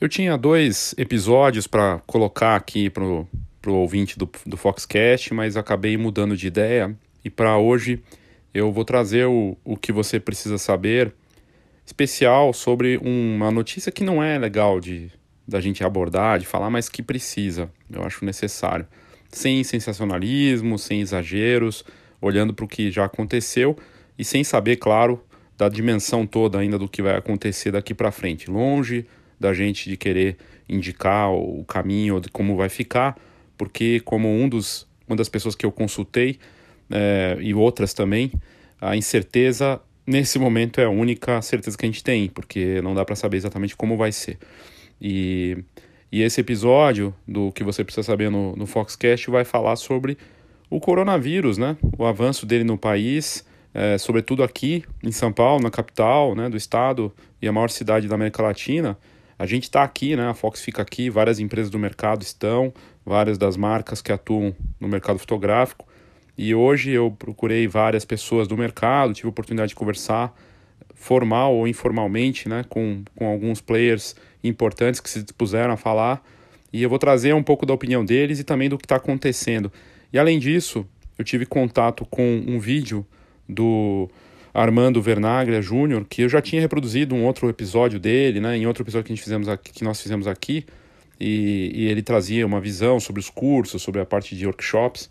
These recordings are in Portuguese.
Eu tinha dois episódios para colocar aqui para o ouvinte do, do Foxcast, mas acabei mudando de ideia e para hoje eu vou trazer o, o que você precisa saber, especial sobre uma notícia que não é legal de da gente abordar, de falar, mas que precisa, eu acho necessário. Sem sensacionalismo, sem exageros, olhando para o que já aconteceu e sem saber, claro, da dimensão toda ainda do que vai acontecer daqui para frente. Longe da gente de querer indicar o caminho de como vai ficar, porque como um dos, uma das pessoas que eu consultei é, e outras também, a incerteza nesse momento é a única certeza que a gente tem, porque não dá para saber exatamente como vai ser. E, e esse episódio do que você precisa saber no, no Foxcast vai falar sobre o coronavírus, né? O avanço dele no país, é, sobretudo aqui em São Paulo, na capital né, do estado e a maior cidade da América Latina. A gente está aqui, né? A Fox fica aqui, várias empresas do mercado estão, várias das marcas que atuam no mercado fotográfico. E hoje eu procurei várias pessoas do mercado, tive a oportunidade de conversar formal ou informalmente, né, com, com alguns players importantes que se dispuseram a falar. E eu vou trazer um pouco da opinião deles e também do que está acontecendo. E além disso, eu tive contato com um vídeo do Armando Vernaglia Júnior, que eu já tinha reproduzido um outro episódio dele, né, em outro episódio que, a gente fizemos aqui, que nós fizemos aqui, e, e ele trazia uma visão sobre os cursos, sobre a parte de workshops,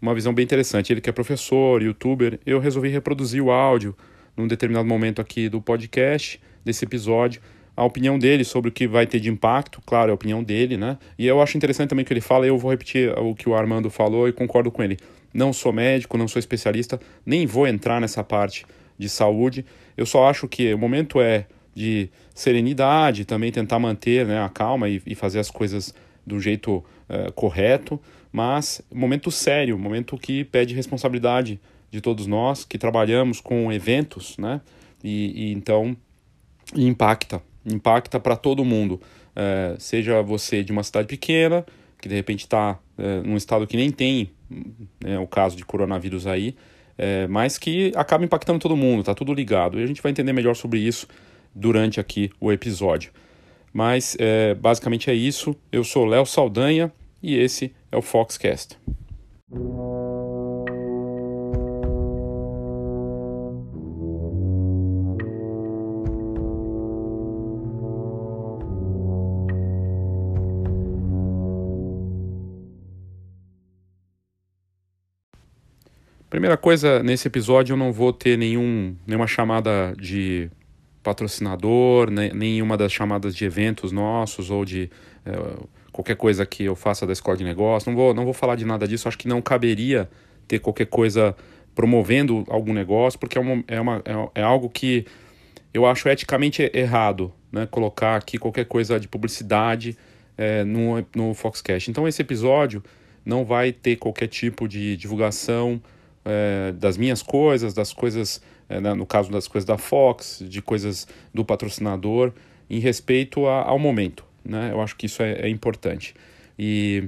uma visão bem interessante. Ele que é professor, youtuber, eu resolvi reproduzir o áudio num determinado momento aqui do podcast, desse episódio, a opinião dele sobre o que vai ter de impacto, claro, é a opinião dele, né? E eu acho interessante também o que ele fala, eu vou repetir o que o Armando falou e concordo com ele. Não sou médico, não sou especialista, nem vou entrar nessa parte de saúde. Eu só acho que o momento é de serenidade, também tentar manter né, a calma e, e fazer as coisas do jeito uh, correto, mas momento sério, momento que pede responsabilidade de todos nós que trabalhamos com eventos, né? E, e então impacta, impacta para todo mundo, é, seja você de uma cidade pequena que de repente está é, num estado que nem tem né, o caso de coronavírus aí, é, mas que acaba impactando todo mundo, tá tudo ligado. E a gente vai entender melhor sobre isso durante aqui o episódio. Mas é, basicamente é isso. Eu sou Léo Saldanha e esse é o Foxcast. Primeira coisa, nesse episódio eu não vou ter nenhum, nenhuma chamada de patrocinador, nenhuma das chamadas de eventos nossos ou de é, qualquer coisa que eu faça da escola de negócio. Não vou, não vou falar de nada disso, acho que não caberia ter qualquer coisa promovendo algum negócio, porque é, uma, é, uma, é, é algo que eu acho eticamente errado, né? Colocar aqui qualquer coisa de publicidade é, no, no Foxcast. Então esse episódio não vai ter qualquer tipo de divulgação é, das minhas coisas, das coisas, é, no caso das coisas da Fox, de coisas do patrocinador, em respeito a, ao momento. Né? Eu acho que isso é, é importante. E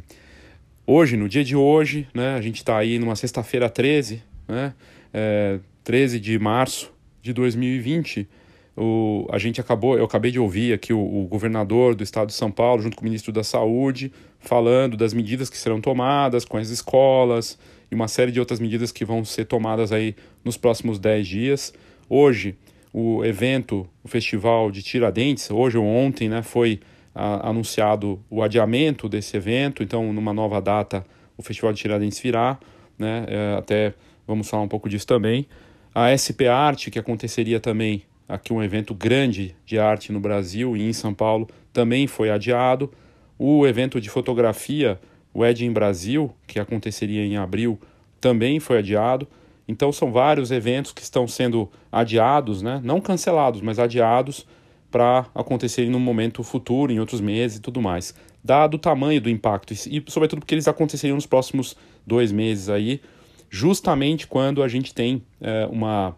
hoje, no dia de hoje, né, a gente está aí numa sexta-feira 13, né, é, 13 de março de 2020. O, a gente acabou, eu acabei de ouvir aqui o, o, governador do estado de São Paulo, junto com o ministro da Saúde, falando das medidas que serão tomadas com as escolas, e uma série de outras medidas que vão ser tomadas aí nos próximos 10 dias. Hoje, o evento, o festival de Tiradentes, hoje ou ontem, né, foi a, anunciado o adiamento desse evento, então numa nova data o Festival de Tiradentes virá, né, é, até vamos falar um pouco disso também. A SP Arte, que aconteceria também aqui um evento grande de arte no Brasil e em São Paulo, também foi adiado. O evento de fotografia o Ed em Brasil, que aconteceria em abril, também foi adiado. Então são vários eventos que estão sendo adiados, né? não cancelados, mas adiados para acontecerem num momento futuro, em outros meses e tudo mais. Dado o tamanho do impacto, e sobretudo porque eles aconteceriam nos próximos dois meses aí, justamente quando a gente tem é, uma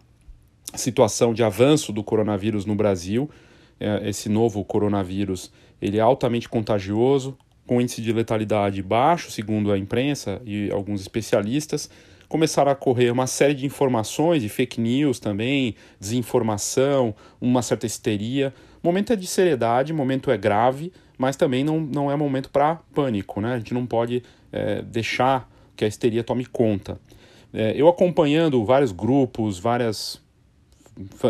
situação de avanço do coronavírus no Brasil. É, esse novo coronavírus ele é altamente contagioso, com índice de letalidade baixo, segundo a imprensa e alguns especialistas, começaram a correr uma série de informações, de fake news também, desinformação, uma certa histeria. O momento é de seriedade, momento é grave, mas também não, não é momento para pânico, né? A gente não pode é, deixar que a histeria tome conta. É, eu acompanhando vários grupos, várias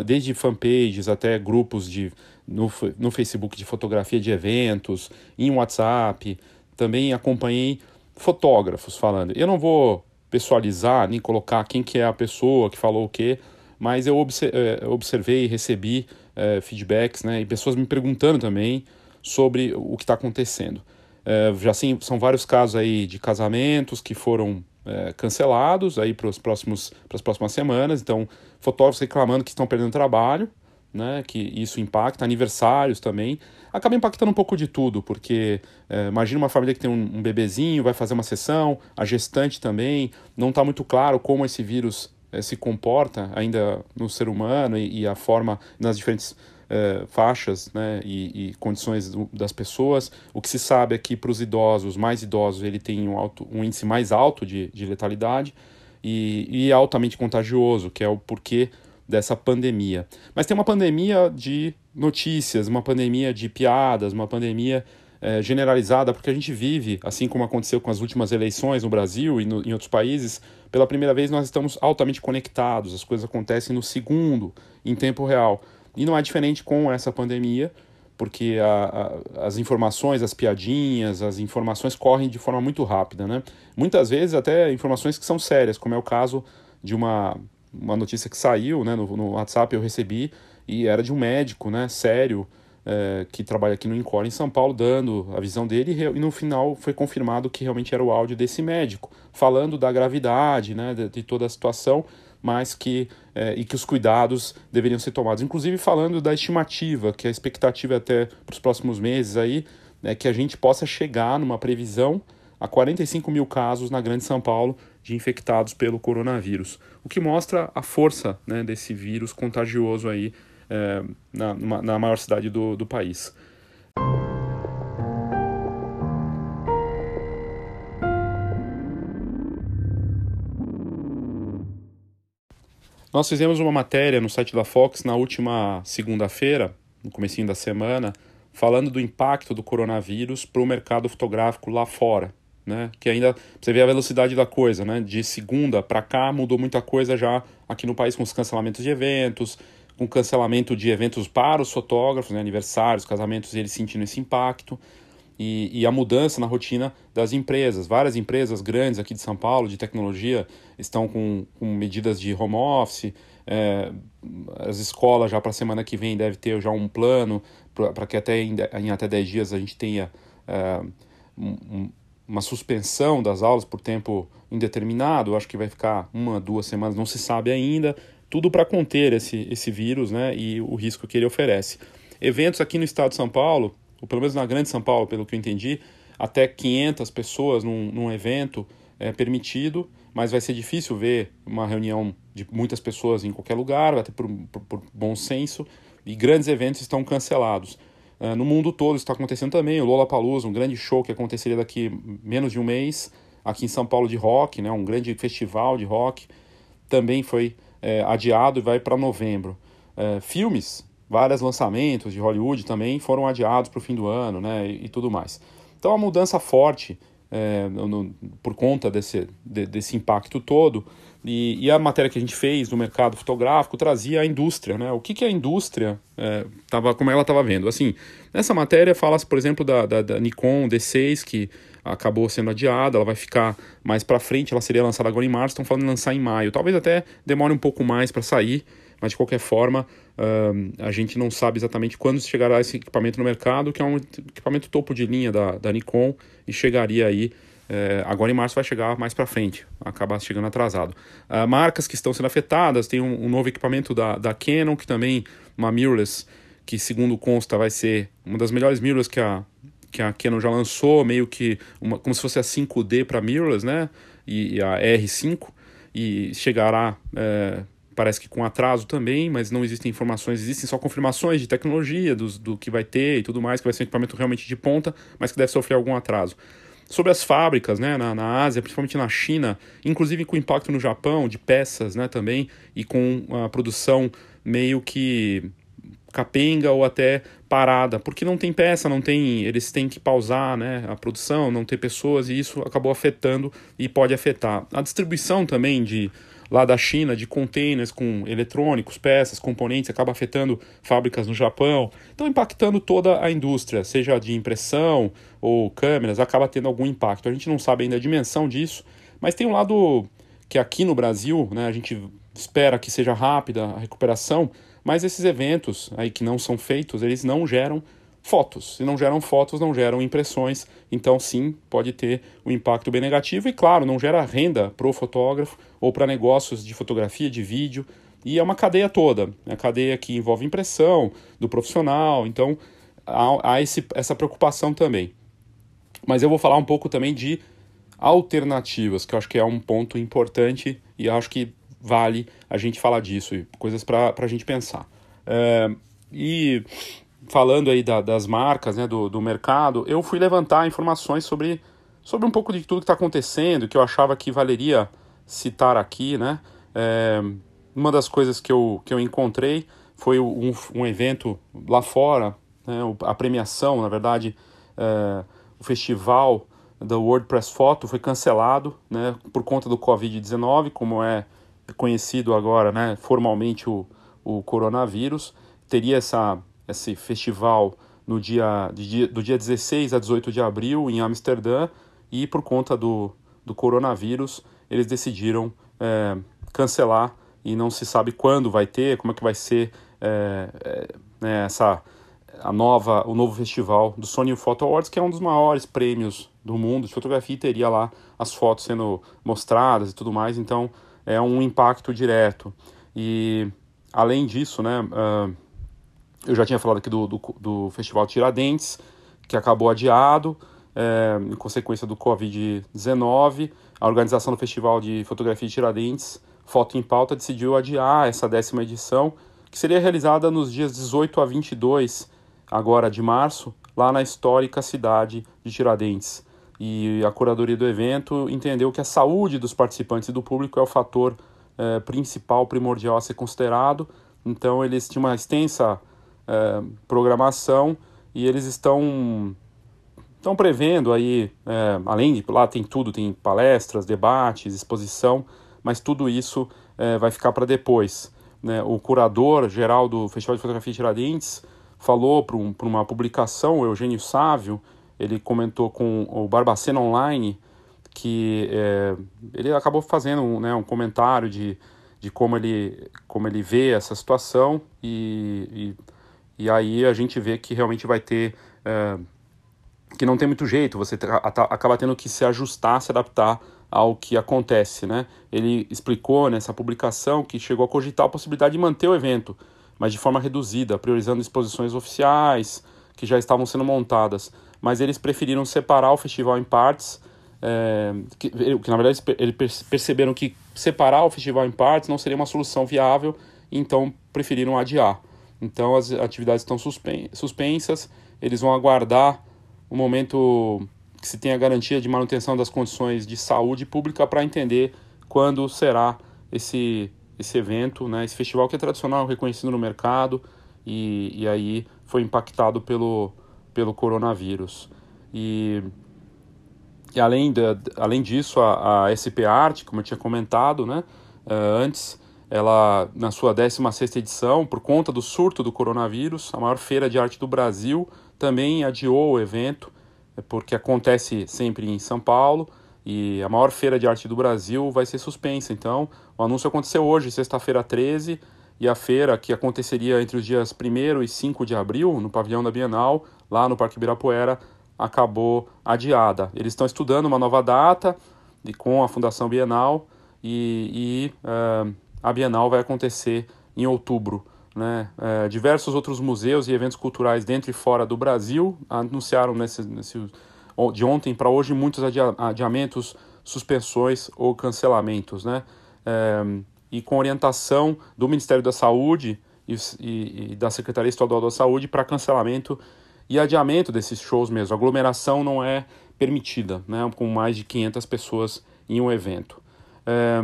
desde fanpages até grupos de, no, no Facebook de fotografia de eventos, em WhatsApp, também acompanhei fotógrafos falando. Eu não vou pessoalizar nem colocar quem que é a pessoa que falou o quê, mas eu é, observei, recebi é, feedbacks, né, e pessoas me perguntando também sobre o que está acontecendo. É, já sim, são vários casos aí de casamentos que foram é, cancelados aí para as próximas semanas. Então, fotógrafos reclamando que estão perdendo trabalho, né, que isso impacta, aniversários também. Acaba impactando um pouco de tudo, porque é, imagina uma família que tem um, um, bebezinho, vai fazer uma sessão, a gestante também, não está muito claro como esse vírus é, se comporta ainda no ser humano e, e a forma nas diferentes é, faixas né, e, e condições do, das pessoas. O que se sabe é que para os idosos, mais idosos, ele tem um, alto, um índice mais alto de, de letalidade e, e é altamente contagioso, que é o porquê dessa pandemia. Mas tem uma pandemia de notícias, uma pandemia de piadas, uma pandemia é, generalizada, porque a gente vive, assim como aconteceu com as últimas eleições no Brasil e no, em outros países, pela primeira vez nós estamos altamente conectados, as coisas acontecem no segundo, em tempo real. E não é diferente com essa pandemia, porque a, a, as informações, as piadinhas, as informações correm de forma muito rápida, né? Muitas vezes até informações que são sérias, como é o caso de uma, uma notícia que saiu né, no, no WhatsApp, eu recebi, e era de um médico, né, sério, é, que trabalha aqui no Encore em São Paulo, dando a visão dele, e no final foi confirmado que realmente era o áudio desse médico, falando da gravidade, né, de, de toda a situação, mas que é, e que os cuidados deveriam ser tomados. Inclusive falando da estimativa, que a expectativa até para os próximos meses aí é que a gente possa chegar numa previsão a 45 mil casos na Grande São Paulo de infectados pelo coronavírus, o que mostra a força né, desse vírus contagioso aí é, na, na maior cidade do, do país. Nós fizemos uma matéria no site da Fox na última segunda-feira, no comecinho da semana, falando do impacto do coronavírus para o mercado fotográfico lá fora, né? Que ainda você vê a velocidade da coisa, né? De segunda para cá mudou muita coisa já aqui no país com os cancelamentos de eventos, com cancelamento de eventos para os fotógrafos, né? aniversários, casamentos, eles sentindo esse impacto e, e, a mudança na rotina das empresas. Várias empresas grandes aqui de São Paulo, de tecnologia, estão com, com medidas de home office. É, as escolas já para a semana que vem deve ter já um plano para que até em, em, até 10 dias a gente tenha é, um, uma suspensão das aulas por tempo indeterminado. Acho que vai ficar uma, duas semanas, não se sabe ainda. Tudo para conter esse, esse vírus né, e o risco que ele oferece. Eventos aqui no estado de São Paulo, ou pelo menos na Grande São Paulo, pelo que eu entendi, até 500 pessoas num, num evento é permitido, mas vai ser difícil ver uma reunião de muitas pessoas em qualquer lugar, até por, por, por bom senso, e grandes eventos estão cancelados. Uh, no mundo todo está acontecendo também, o Lollapalooza, um grande show que aconteceria daqui menos de um mês, aqui em São Paulo de rock, né, um grande festival de rock, também foi é, adiado e vai para novembro. É, filmes vários lançamentos de Hollywood também foram adiados para o fim do ano, né, e, e, tudo mais. Então a mudança forte é, no, por conta desse, de, desse impacto todo e, e, a matéria que a gente fez no mercado fotográfico trazia a indústria, né? O que, que a indústria é, tava, como ela estava vendo? Assim, nessa matéria fala-se, por exemplo, da, da, da, Nikon D6 que acabou sendo adiada, ela vai ficar mais para frente, ela seria lançada agora em março, estão falando de lançar em maio. Talvez até demore um pouco mais para sair, mas de qualquer forma a gente não sabe exatamente quando chegará esse equipamento no mercado, que é um equipamento topo de linha da, da Nikon e chegaria aí é, agora em março vai chegar mais para frente, acabar chegando atrasado. Uh, marcas que estão sendo afetadas, tem um, um, novo equipamento da, da Canon, que também, uma mirrorless, que segundo consta vai ser uma das melhores mirrorless que a, que a Canon já lançou, meio que uma, como se fosse a 5D para mirrorless, né? E, e, a R5, e chegará é, parece que com atraso também, mas não existem informações, existem só confirmações de tecnologia do, do que vai ter e tudo mais, que vai ser um equipamento realmente de ponta, mas que deve sofrer algum atraso. Sobre as fábricas né, na, na Ásia, principalmente na China, inclusive com impacto no Japão, de peças né, também, e com a produção meio que capenga ou até parada, porque não tem peça, não tem, eles têm que pausar, né, a produção, não ter pessoas e isso acabou afetando e pode afetar. A distribuição também de lá da China de containers com eletrônicos, peças, componentes, acaba afetando fábricas no Japão, então impactando toda a indústria, seja de impressão ou câmeras, acaba tendo algum impacto. A gente não sabe ainda a dimensão disso, mas tem um lado que aqui no Brasil, né, a gente espera que seja rápida a recuperação, mas esses eventos aí que não são feitos, eles não geram fotos. Se não geram fotos, não geram impressões. Então, sim, pode ter um impacto bem negativo. E, claro, não gera renda para o fotógrafo ou para negócios de fotografia, de vídeo. E é uma cadeia toda. É a cadeia que envolve impressão do profissional. Então, há, há esse, essa preocupação também. Mas eu vou falar um pouco também de alternativas, que eu acho que é um ponto importante e acho que vale a gente falar disso, coisas para a gente pensar. É, e falando aí da, das marcas, né, do, do mercado, eu fui levantar informações sobre, sobre um pouco de tudo que está acontecendo, que eu achava que valeria citar aqui, né? É, uma das coisas que eu, que eu encontrei foi um, um evento lá fora, né, a premiação, na verdade, é, o festival da WordPress Photo foi cancelado né, por conta do Covid-19, como é conhecido agora, né, formalmente o, o coronavírus. Teria essa, esse festival no dia, de, do dia 16 a 18 de abril em Amsterdã e por conta do, do coronavírus eles decidiram é, cancelar e não se sabe quando vai ter, como é que vai ser é, né, essa a nova o novo festival do Sony Photo Awards que é um dos maiores prêmios do mundo de fotografia e teria lá as fotos sendo mostradas e tudo mais então é um impacto direto. E além disso, né, uh, eu já tinha falado aqui do, do, do, Festival Tiradentes, que acabou adiado é, em consequência do Covid-19. A organização do Festival de Fotografia de Tiradentes, Foto em Pauta, decidiu adiar essa décima edição, que seria realizada nos dias 18 a 22 agora de março, lá na histórica cidade de Tiradentes e a curadoria do evento entendeu que a saúde dos participantes e do público é o fator é, principal, primordial a ser considerado. Então, eles tinham uma extensa é, programação e eles estão estão prevendo aí, é, além de lá tem tudo, tem palestras, debates, exposição, mas tudo isso é, vai ficar para depois. Né? O curador geral do Festival de Fotografia Tiradentes falou para um, uma publicação, o Eugênio Sávio, ele comentou com o Barbacena Online que é, ele acabou fazendo um, né, um comentário de, de como, ele, como ele vê essa situação e, e, e aí a gente vê que realmente vai ter é, que não tem muito jeito, você acaba tendo que se ajustar, se adaptar ao que acontece, né? Ele explicou nessa publicação que chegou a cogitar a possibilidade de manter o evento, mas de forma reduzida, priorizando exposições oficiais que já estavam sendo montadas mas eles preferiram separar o festival em partes, é, que, que, na verdade eles perceberam que separar o festival em partes não seria uma solução viável, então preferiram adiar. Então as atividades estão suspen suspensas, eles vão aguardar o momento que se tenha garantia de manutenção das condições de saúde pública para entender quando será esse, esse evento, né, esse festival que é tradicional, reconhecido no mercado e, e aí foi impactado pelo, pelo coronavírus. E, e além, de, além disso, a, a SP Art, como eu tinha comentado né, uh, antes, ela, na sua 16ª edição, por conta do surto do coronavírus, a maior feira de arte do Brasil também adiou o evento, é porque acontece sempre em São Paulo, e a maior feira de arte do Brasil vai ser suspensa. Então, o anúncio aconteceu hoje, sexta-feira 13, e a feira, que aconteceria entre os dias 1 e 5 de abril, no pavilhão da Bienal, lá no Parque Ibirapuera, acabou adiada. Eles estão estudando uma nova data e com a Fundação Bienal e, e uh, a Bienal vai acontecer em outubro. Né? Uh, diversos outros museus e eventos culturais dentro e fora do Brasil anunciaram nesse, nesse de ontem para hoje muitos adiamentos, suspensões ou cancelamentos. Né? Uh, e com orientação do Ministério da Saúde e, e, e da Secretaria Estadual da Saúde para cancelamento e adiamento desses shows mesmo. A aglomeração não é permitida, né, com mais de 500 pessoas em um evento. É,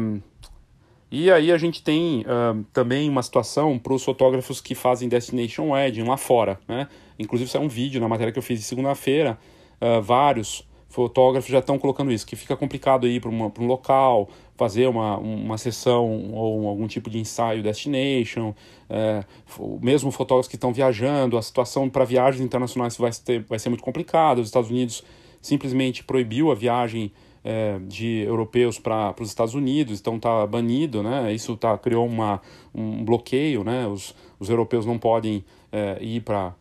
e aí a gente tem uh, também uma situação para os fotógrafos que fazem Destination Wedding lá fora, né? Inclusive é um vídeo na matéria que eu fiz segunda-feira, uh, vários fotógrafos já estão colocando isso, que fica complicado ir para um local, fazer uma, uma sessão ou algum tipo de ensaio destination, é, mesmo fotógrafos que estão viajando, a situação para viagens internacionais vai, vai ser muito complicada, os Estados Unidos simplesmente proibiu a viagem é, de europeus para os Estados Unidos, então está banido, né? Isso tá, criou uma, um bloqueio, né? Os, os europeus não podem é, ir para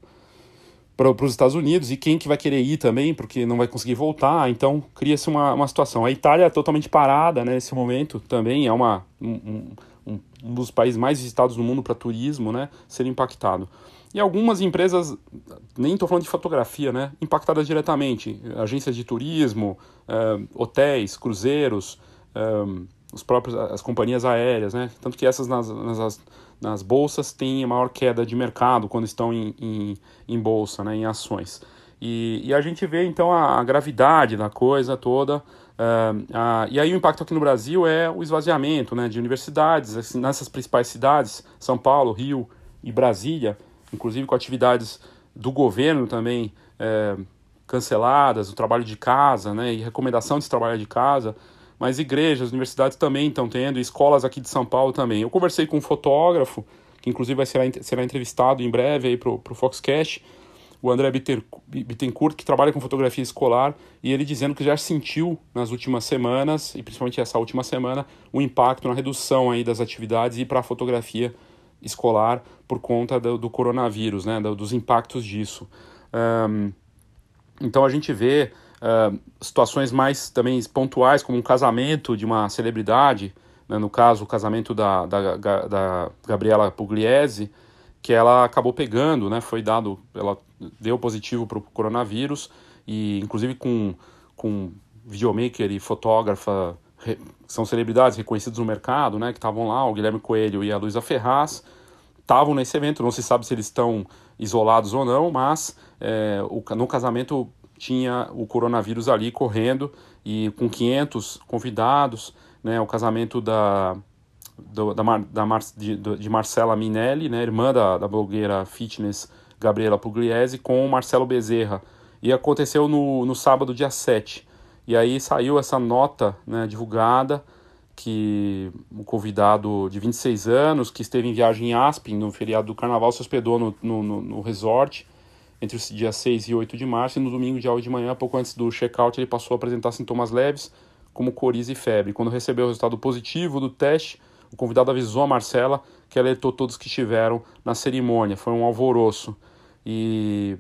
para os Estados Unidos e quem que vai querer ir também, porque não vai conseguir voltar, então cria-se uma, uma situação. A Itália é totalmente parada né, nesse momento também, é uma, um, um, um dos países mais visitados no mundo para turismo, né, ser impactado. E algumas empresas, nem estou falando de fotografia, né, impactadas diretamente, agências de turismo, uh, hotéis, cruzeiros, uh, os próprios, as companhias aéreas, né, tanto que essas nas, nas, nas bolsas têm maior queda de mercado quando estão em, em, em bolsa, né, em ações. E, e, a gente vê então a, a gravidade da coisa toda. Uh, uh, e aí o impacto aqui no Brasil é o esvaziamento né, de universidades, assim, nessas principais cidades, São Paulo, Rio e Brasília, inclusive com atividades do governo também é, canceladas, o trabalho de casa, né, e recomendação de trabalhar de casa, mas igrejas, universidades também estão tendo, escolas aqui de São Paulo também. Eu conversei com um fotógrafo, que inclusive vai ser, será entrevistado em breve aí para o Foxcast, o André Bittencourt, que trabalha com fotografia escolar, e ele dizendo que já sentiu nas últimas semanas, e principalmente essa última semana, o impacto na redução aí das atividades e para a fotografia escolar por conta do, do coronavírus, né, dos impactos disso. Um, então a gente vê uh, situações mais também pontuais, como um casamento de uma celebridade, né, no caso o casamento da, da, da Gabriela Pugliese, que ela acabou pegando, né, foi dado, ela deu positivo para o coronavírus, e inclusive com, com videomaker e fotógrafa são celebridades reconhecidas no mercado, né, que estavam lá, o Guilherme Coelho e a Luísa Ferraz, estavam nesse evento, não se sabe se eles estão isolados ou não, mas é, o, no casamento tinha o coronavírus ali correndo e com 500 convidados, né, o casamento da, do, da, da Mar, de, de, Marcela Minelli, né, irmã da, da blogueira fitness Gabriela Pugliese, com o Marcelo Bezerra. E aconteceu no, no sábado, dia 7. E aí saiu essa nota né, divulgada que o convidado de 26 anos, que esteve em viagem em Aspen, no feriado do carnaval, se hospedou no, no, no, resort entre os dias 6 e 8 de março, e no domingo, dia 8 de manhã, pouco antes do check-out, ele passou a apresentar sintomas leves, como coriza e febre. Quando recebeu o resultado positivo do teste, o convidado avisou a Marcela que alertou todos que estiveram na cerimônia. Foi um alvoroço. E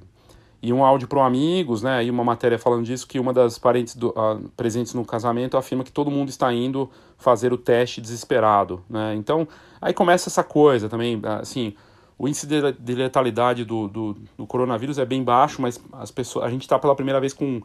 e um áudio para amigos, né, e uma matéria falando disso, que uma das parentes do, uh, presentes no casamento afirma que todo mundo está indo fazer o teste desesperado, né, então aí começa essa coisa também, assim, o índice de, de letalidade do, do, do, coronavírus é bem baixo, mas as pessoas, a gente está pela primeira vez com,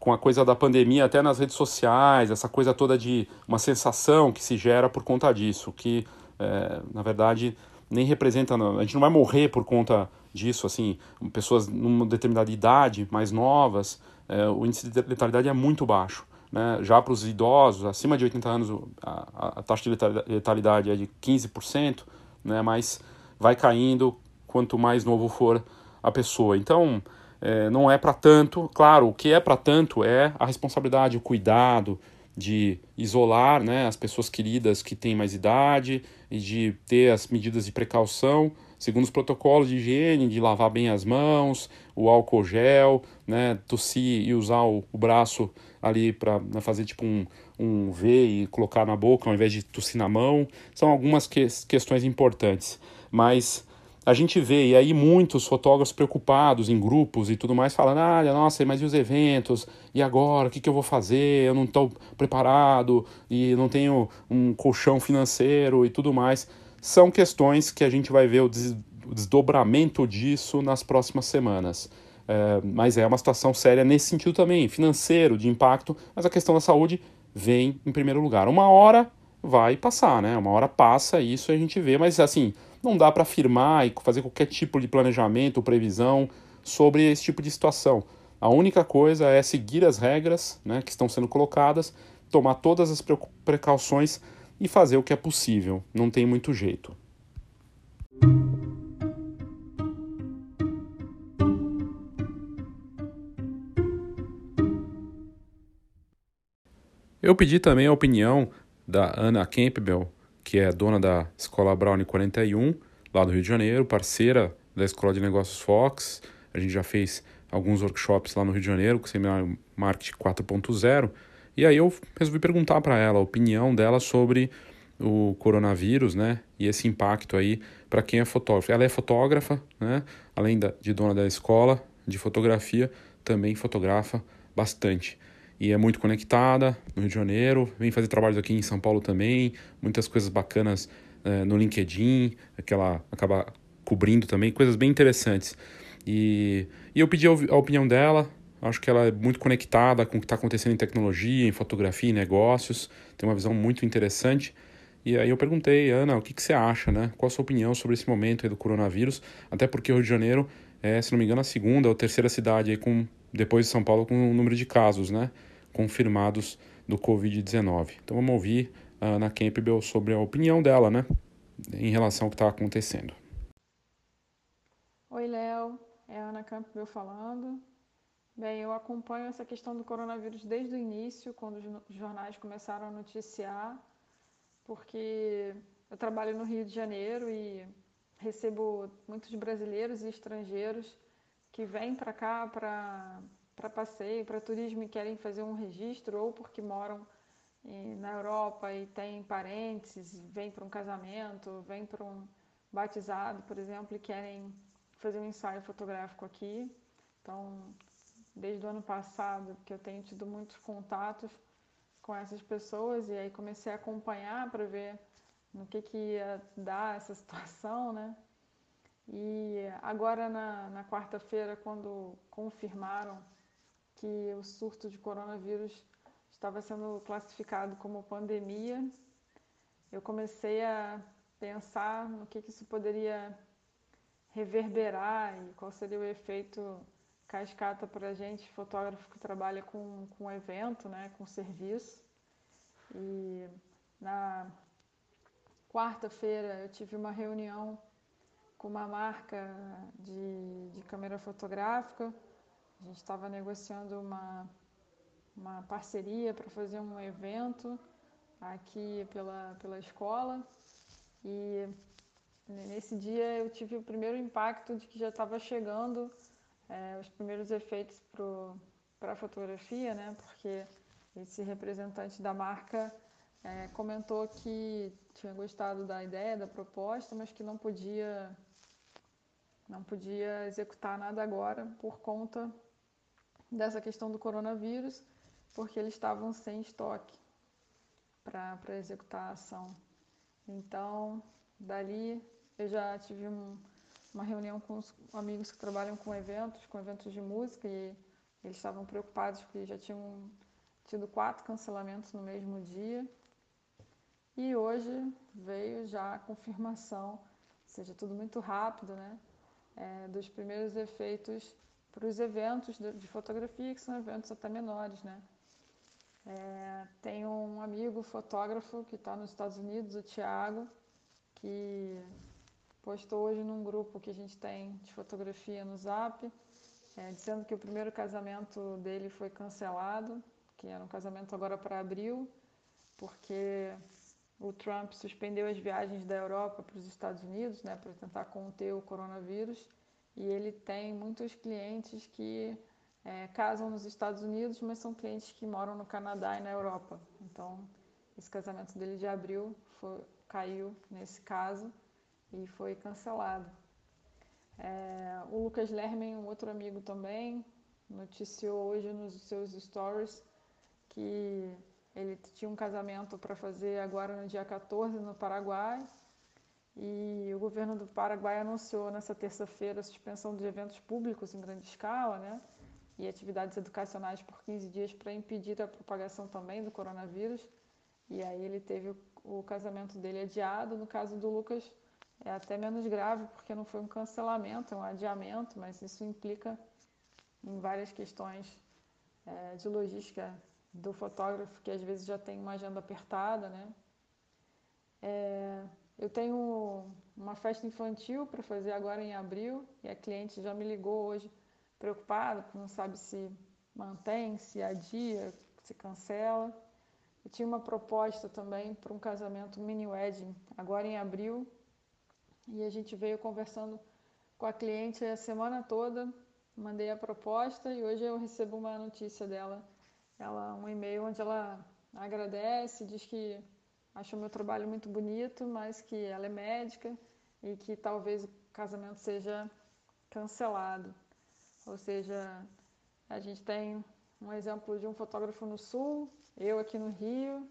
com a coisa da pandemia até nas redes sociais, essa coisa toda de uma sensação que se gera por conta disso, que, é, na verdade, nem representa, a gente não vai morrer por conta disso, assim, pessoas numa determinada idade, mais novas, é, o índice de letalidade é muito baixo. Né? Já para os idosos, acima de 80 anos, a, a, taxa de letalidade é de 15%, né? mas vai caindo quanto mais novo for a pessoa. Então, é, não é para tanto. Claro, o que é para tanto é a responsabilidade, o cuidado de isolar né, as pessoas queridas que têm mais idade e de ter as medidas de precaução segundo os protocolos de higiene, de lavar bem as mãos, o álcool gel, né, tossir e usar o, o braço ali para né, fazer tipo um, um V e colocar na boca ao invés de tossir na mão. São algumas que, questões importantes, mas a gente vê, e aí muitos fotógrafos preocupados em grupos e tudo mais, falando, ah, nossa, mas e os eventos? E agora, o que, que eu vou fazer? Eu não estou preparado e não tenho um colchão financeiro e tudo mais são questões que a gente vai ver o desdobramento disso nas próximas semanas. É, mas é uma situação séria nesse sentido também, financeiro, de impacto, mas a questão da saúde vem em primeiro lugar. Uma hora vai passar, né? Uma hora passa isso a gente vê, mas assim, não dá para afirmar e fazer qualquer tipo de planejamento previsão sobre esse tipo de situação. A única coisa é seguir as regras né, que estão sendo colocadas, tomar todas as precauções e fazer o que é possível. Não tem muito jeito. Eu pedi também a opinião da Ana Campbell, que é dona da Escola Brownie 41, lá do Rio de Janeiro, parceira da Escola de Negócios Fox. A gente já fez alguns workshops lá no Rio de Janeiro, com o seminário Marketing 4.0. E aí eu resolvi perguntar para ela a opinião dela sobre o coronavírus, né? E esse impacto aí para quem é fotógrafo. Ela é fotógrafa, né? Além da, de dona da escola de fotografia, também fotografa bastante e é muito conectada no Rio de Janeiro, vem fazer trabalhos aqui em São Paulo também, muitas coisas bacanas é, no LinkedIn, que ela acaba cobrindo também, coisas bem interessantes. E, e eu pedi a opinião dela, acho que ela é muito conectada com o que está acontecendo em tecnologia, em fotografia, em negócios, tem uma visão muito interessante. E aí eu perguntei, Ana, o que, que você acha, né? Qual a sua opinião sobre esse momento do coronavírus? Até porque o Rio de Janeiro é, se não me engano, a segunda ou terceira cidade com, depois de São Paulo com o número de casos, né? confirmados do Covid-19. Então vamos ouvir a Ana Campbell sobre a opinião dela, né, em relação ao que está acontecendo. Oi, Léo, é a Ana Campbell falando. Bem, eu acompanho essa questão do coronavírus desde o início, quando os jornais começaram a noticiar, porque eu trabalho no Rio de Janeiro e recebo muitos brasileiros e estrangeiros que vêm para cá para passeio, para turismo e querem fazer um registro, ou porque moram na Europa e têm parentes, vêm para um casamento, vêm para um batizado, por exemplo, e querem fazer um ensaio fotográfico aqui. Então, desde o ano passado que eu tenho tido muitos contatos com essas pessoas e aí comecei a acompanhar para ver no que, que ia dar essa situação, né? E agora na, na quarta-feira, quando confirmaram que o surto de coronavírus estava sendo classificado como pandemia, eu comecei a pensar no que, que isso poderia reverberar e qual seria o efeito cascata para a gente, fotógrafo que trabalha com, com evento, né, com serviço. E na quarta-feira eu tive uma reunião com uma marca de, de câmera fotográfica a gente estava negociando uma, uma parceria para fazer um evento aqui pela, pela escola e nesse dia eu tive o primeiro impacto de que já estava chegando é, os primeiros efeitos para a fotografia, né? Porque esse representante da marca é, comentou que tinha gostado da ideia, da proposta, mas que não podia não podia executar nada agora por conta dessa questão do coronavírus, porque eles estavam sem estoque para executar a ação. Então, dali eu já tive um, uma reunião com os amigos que trabalham com eventos, com eventos de música, e eles estavam preocupados porque já tinham tido quatro cancelamentos no mesmo dia. E hoje veio já a confirmação, ou seja, tudo muito rápido, né? É, dos primeiros efeitos para os eventos de fotografia, que são eventos até menores, né? É, tem um amigo fotógrafo que está nos Estados Unidos, o Thiago, que postou hoje num grupo que a gente tem de fotografia no Zap, é, dizendo que o primeiro casamento dele foi cancelado, que era um casamento agora para abril, porque o Trump suspendeu as viagens da Europa para os Estados Unidos, né, para tentar conter o coronavírus e ele tem muitos clientes que é, casam nos Estados Unidos, mas são clientes que moram no Canadá e na Europa. Então, esse casamento dele de abril foi, caiu nesse caso e foi cancelado. É, o Lucas Lermen, um outro amigo também, noticiou hoje nos seus stories que ele tinha um casamento para fazer agora no dia 14 no Paraguai e o governo do Paraguai anunciou nessa terça-feira a suspensão de eventos públicos em grande escala, né? E atividades educacionais por 15 dias para impedir a propagação também do coronavírus. E aí ele teve o casamento dele adiado. No caso do Lucas, é até menos grave, porque não foi um cancelamento, é um adiamento, mas isso implica em várias questões é, de logística do fotógrafo, que às vezes já tem uma agenda apertada, né? É, eu tenho uma festa infantil para fazer agora em abril e a cliente já me ligou hoje preocupada, não sabe se mantém, se adia, se cancela. Eu tinha uma proposta também para um casamento mini wedding agora em abril e a gente veio conversando com a cliente a semana toda, mandei a proposta e hoje eu recebo uma notícia dela, ela um e-mail onde ela agradece, diz que achou meu trabalho muito bonito, mas que ela é médica e que talvez o casamento seja cancelado. Ou seja, a gente tem um exemplo de um fotógrafo no Sul, eu aqui no Rio,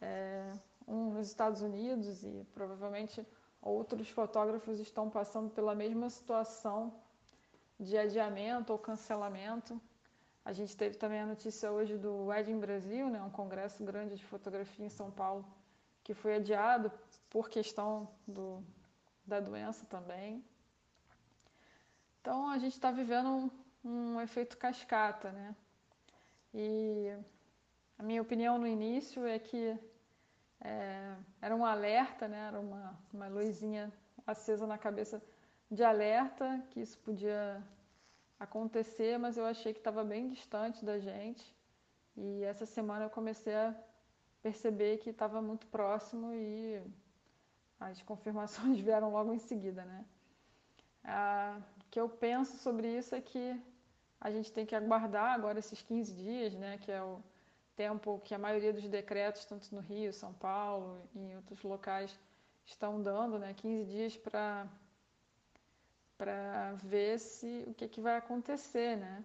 é, um nos Estados Unidos e provavelmente outros fotógrafos estão passando pela mesma situação de adiamento ou cancelamento. A gente teve também a notícia hoje do Wedding Brasil, né, um congresso grande de fotografia em São Paulo, que foi adiado por questão do, da doença também. Então a gente está vivendo um, um efeito cascata, né? E a minha opinião no início é que é, era um alerta, né? era uma, uma luzinha acesa na cabeça de alerta que isso podia acontecer, mas eu achei que estava bem distante da gente. E essa semana eu comecei a perceber que estava muito próximo e as confirmações vieram logo em seguida, né? Ah, o que eu penso sobre isso é que a gente tem que aguardar agora esses 15 dias, né, que é o tempo que a maioria dos decretos, tanto no Rio, São Paulo e em outros locais, estão dando, né, 15 dias para para ver se o que, que vai acontecer, né?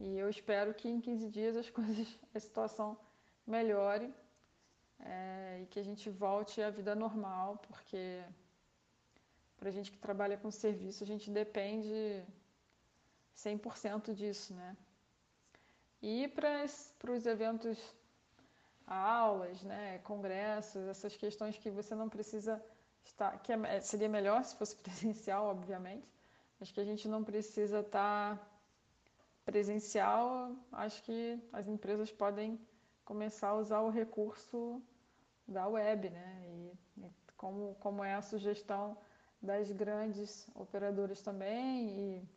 E eu espero que em 15 dias as coisas, a situação melhore é, e que a gente volte à vida normal, porque para a gente que trabalha com serviço, a gente depende 100% disso, né? E para os eventos, aulas, né, congressos, essas questões que você não precisa estar, que é, seria melhor se fosse presencial, obviamente, mas que a gente não precisa estar presencial, acho que as empresas podem começar a usar o recurso da web, né? E, e como, como é a sugestão das grandes operadoras também e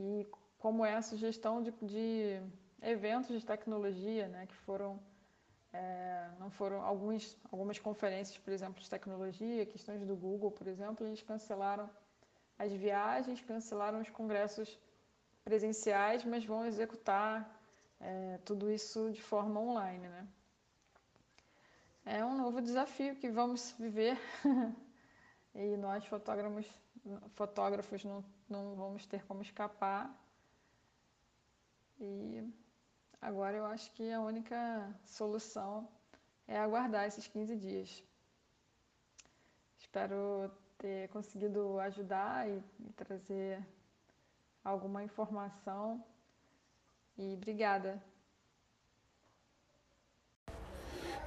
e como é a sugestão de, de eventos de tecnologia, né, que foram é, não foram alguns, algumas conferências, por exemplo, de tecnologia, questões do Google, por exemplo, eles cancelaram as viagens, cancelaram os congressos presenciais, mas vão executar é, tudo isso de forma online, né? É um novo desafio que vamos viver e nós fotógrafos, fotógrafos não não vamos ter como escapar. E agora eu acho que a única solução é aguardar esses 15 dias. Espero ter conseguido ajudar e, trazer alguma informação. E obrigada.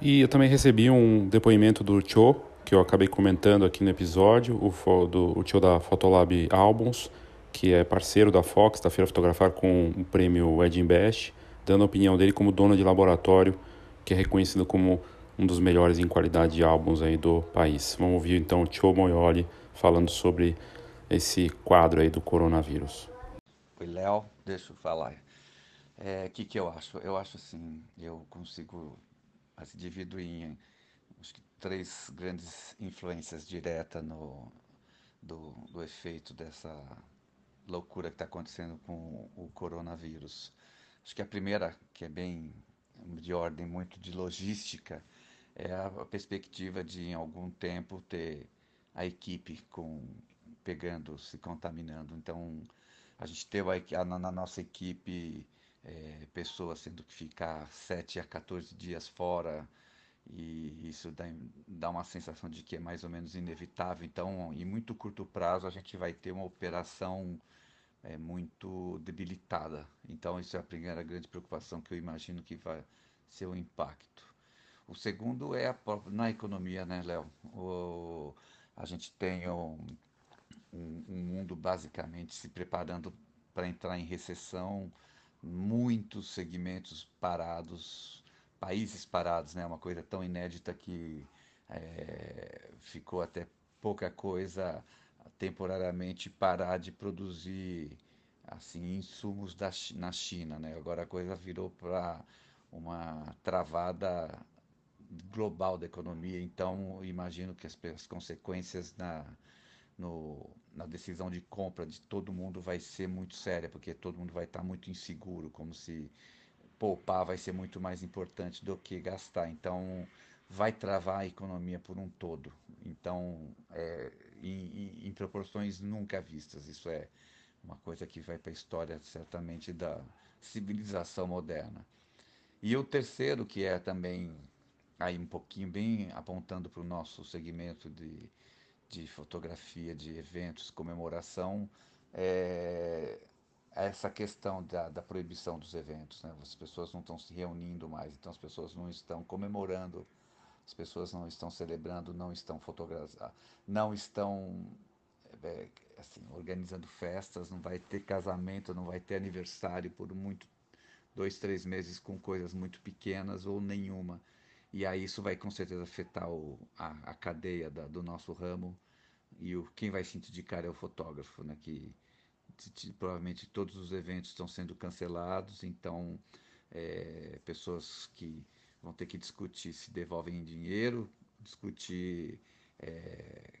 E eu também recebi um depoimento do Cho que eu acabei comentando aqui no episódio, o, do, o tio da Fotolab Albums, que é parceiro da Fox, da Feira Fotografar, com o prêmio Edin Best, dando a opinião dele como dono de laboratório, que é reconhecido como um dos melhores em qualidade de álbuns aí do país. Vamos ouvir então o Tio Moioli falando sobre esse quadro aí do coronavírus. Oi, Léo, deixa eu falar. O é, que, que eu acho? Eu acho assim, eu consigo, assim, divido em acho que três grandes influências diretas no, do, do efeito dessa loucura que está acontecendo com o coronavírus. Acho que a primeira, que é bem de ordem muito de logística, é a perspectiva de em algum tempo ter a equipe com pegando, se contaminando. Então, a gente teve na, na nossa equipe é, pessoas tendo que ficar 7 a 14 dias fora, e isso dá, dá uma sensação de que é mais ou menos inevitável. Então, em muito curto prazo, a gente vai ter uma operação é, muito debilitada. Então, isso é a primeira grande preocupação que eu imagino que vai ser o impacto. O segundo é a, na economia, né, Léo? A gente tem um, um, um mundo basicamente se preparando para entrar em recessão, muitos segmentos parados, países parados, né? Uma coisa tão inédita que é, ficou até pouca coisa temporariamente parar de produzir assim insumos da, na China, né? Agora a coisa virou para uma travada global da economia, então imagino que as, as consequências na, no, na decisão de compra de todo mundo vai ser muito séria, porque todo mundo vai estar muito inseguro, como se poupar vai ser muito mais importante do que gastar. Então, vai travar a economia por um todo. Então, é, em, em, proporções nunca vistas. Isso é uma coisa que vai para a história, certamente, da civilização moderna. E o terceiro, que é também aí um pouquinho bem apontando para o nosso segmento de, de fotografia, de eventos, comemoração, é essa questão da, da proibição dos eventos. Né? As pessoas não estão se reunindo mais, então as pessoas não estão comemorando as pessoas não estão celebrando, não estão fotografando, não estão é, assim, organizando festas, não vai ter casamento, não vai ter aniversário por muito dois, três meses com coisas muito pequenas ou nenhuma. E aí isso vai com certeza afetar o, a, a cadeia da, do nosso ramo e o, quem vai se indicar é o fotógrafo, né? Que provavelmente todos os eventos estão sendo cancelados, então é, pessoas que vão ter que discutir se devolvem dinheiro, discutir é,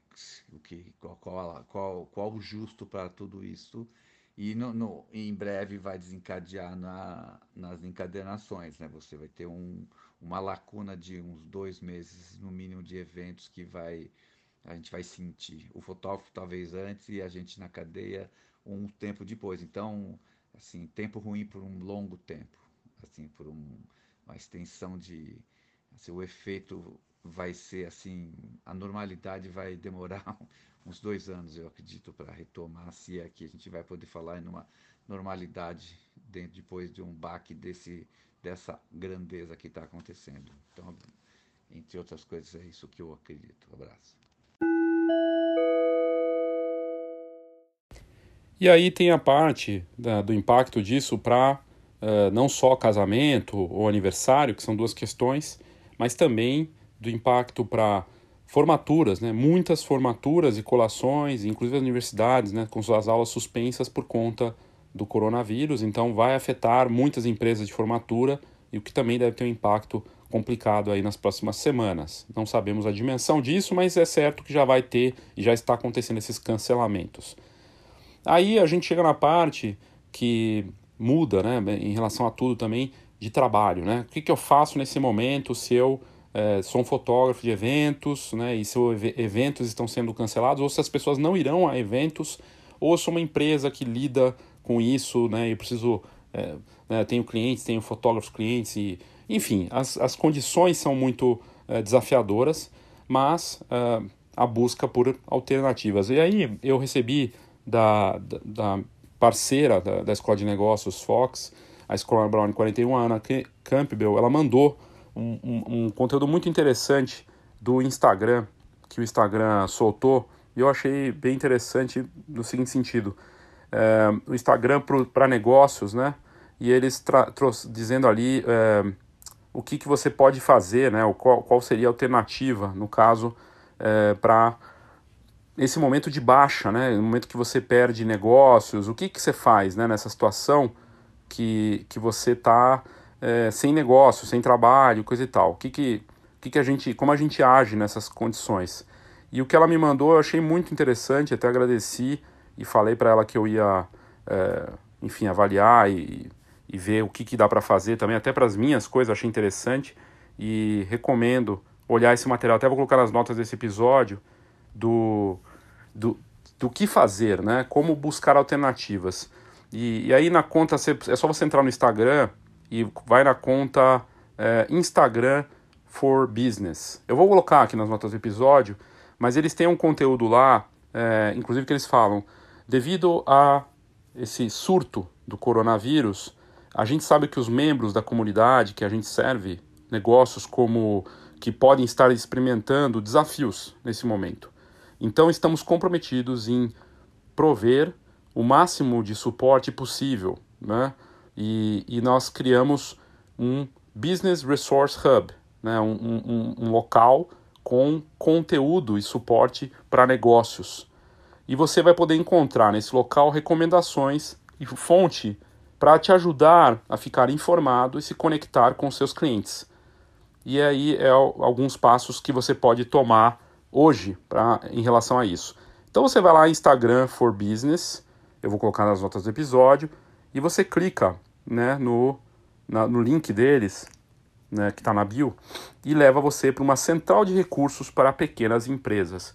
o que, qual, qual, qual, qual o justo para tudo isso e no, no, em breve vai desencadear na, nas encadenações, né? Você vai ter um, uma lacuna de uns dois meses no mínimo de eventos que vai a gente vai sentir. O fotógrafo talvez antes e a gente na cadeia um tempo depois. Então, assim, tempo ruim por um longo tempo, assim, por um, uma extensão de assim, o efeito vai ser assim a normalidade vai demorar uns dois anos eu acredito para retomar se é que a gente vai poder falar em uma normalidade dentro, depois de um baque desse dessa grandeza que está acontecendo. Então entre outras coisas é isso que eu acredito. Um abraço. E aí tem a parte da, do impacto disso para não só casamento ou aniversário, que são duas questões, mas também do impacto para formaturas, né? muitas formaturas e colações, inclusive as universidades, né? com suas aulas suspensas por conta do coronavírus, então vai afetar muitas empresas de formatura e o que também deve ter um impacto complicado aí nas próximas semanas. Não sabemos a dimensão disso, mas é certo que já vai ter e já está acontecendo esses cancelamentos. Aí a gente chega na parte que muda, né, em relação a tudo também de trabalho, né? O que, que eu faço nesse momento se eu é, sou um fotógrafo de eventos, né, e se eventos estão sendo cancelados, ou se as pessoas não irão a eventos, ou sou uma empresa que lida com isso, né, e preciso, é, né, tenho clientes, tenho fotógrafos clientes, e, enfim, as, as condições são muito é, desafiadoras, mas a busca por alternativas. E aí eu recebi da, da, da parceira da, da Escola de Negócios Fox, a Escola Brown 41, a Ana Campbell, ela mandou um, um, um, conteúdo muito interessante do Instagram, que o Instagram soltou, e eu achei bem interessante no seguinte sentido. É, o Instagram para negócios, né? E eles dizendo ali é, o que, que você pode fazer, né? O qual, qual seria a alternativa, no caso, é, para nesse momento de baixa, né, no momento que você perde negócios, o que, que você faz né, nessa situação que, que você está é, sem negócio, sem trabalho, coisa e tal? O que, que, que, que a gente, como a gente age nessas condições? E o que ela me mandou eu achei muito interessante, até agradeci e falei para ela que eu ia, é, enfim, avaliar e, e ver o que, que dá para fazer também, até para as minhas coisas, achei interessante e recomendo olhar esse material. Até vou colocar nas notas desse episódio do, do, do que fazer, né? Como buscar alternativas. E, e aí na conta, você, é só você entrar no Instagram e vai na conta é, Instagram for Business. Eu vou colocar aqui nas notas do episódio, mas eles têm um conteúdo lá, é, inclusive que eles falam, devido a esse surto do coronavírus, a gente sabe que os membros da comunidade que a gente serve, negócios como que podem estar experimentando desafios nesse momento. Então, estamos comprometidos em prover o máximo de suporte possível, né? E, e nós criamos um Business Resource Hub, né? um, um, um local com conteúdo e suporte para negócios. E você vai poder encontrar nesse local recomendações e fonte para te ajudar a ficar informado e se conectar com seus clientes. E aí é alguns passos que você pode tomar hoje pra, em relação a isso. Então você vai lá Instagram for Business, eu vou colocar nas notas do episódio, e você clica né, no, na, no link deles, né, que está na bio, e leva você para uma central de recursos para pequenas empresas.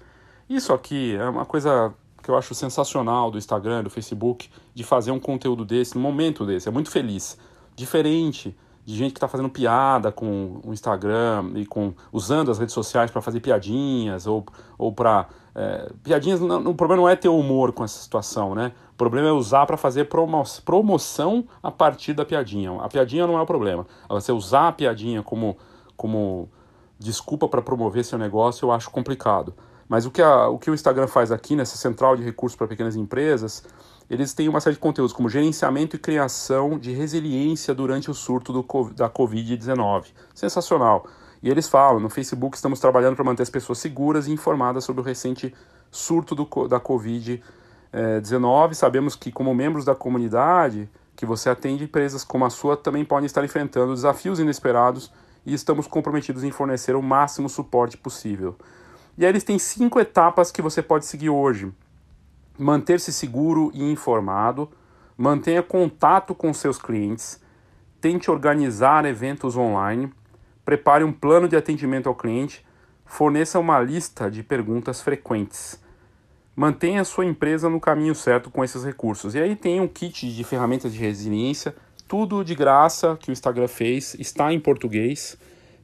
Isso aqui é uma coisa que eu acho sensacional do Instagram, do Facebook, de fazer um conteúdo desse, num momento desse. É muito feliz. Diferente de gente que está fazendo piada com o Instagram e com usando as redes sociais para fazer piadinhas ou, ou para é, piadinhas. Não, o problema não é ter humor com essa situação, né? O problema é usar para fazer promo, promoção a partir da piadinha. A piadinha não é o problema. Você usar a piadinha como, como desculpa para promover seu negócio, eu acho complicado. Mas o que, a, o que o Instagram faz aqui nessa central de recursos para pequenas empresas, eles têm uma série de conteúdos como gerenciamento e criação de resiliência durante o surto do, da Covid-19. Sensacional. E eles falam, no Facebook estamos trabalhando para manter as pessoas seguras e informadas sobre o recente surto do, da Covid-19. Sabemos que, como membros da comunidade que você atende, empresas como a sua também podem estar enfrentando desafios inesperados e estamos comprometidos em fornecer o máximo suporte possível. E aí eles têm cinco etapas que você pode seguir hoje. Manter-se seguro e informado, mantenha contato com seus clientes, tente organizar eventos online, prepare um plano de atendimento ao cliente, forneça uma lista de perguntas frequentes. Mantenha sua empresa no caminho certo com esses recursos. E aí tem um kit de ferramentas de resiliência, tudo de graça que o Instagram fez, está em português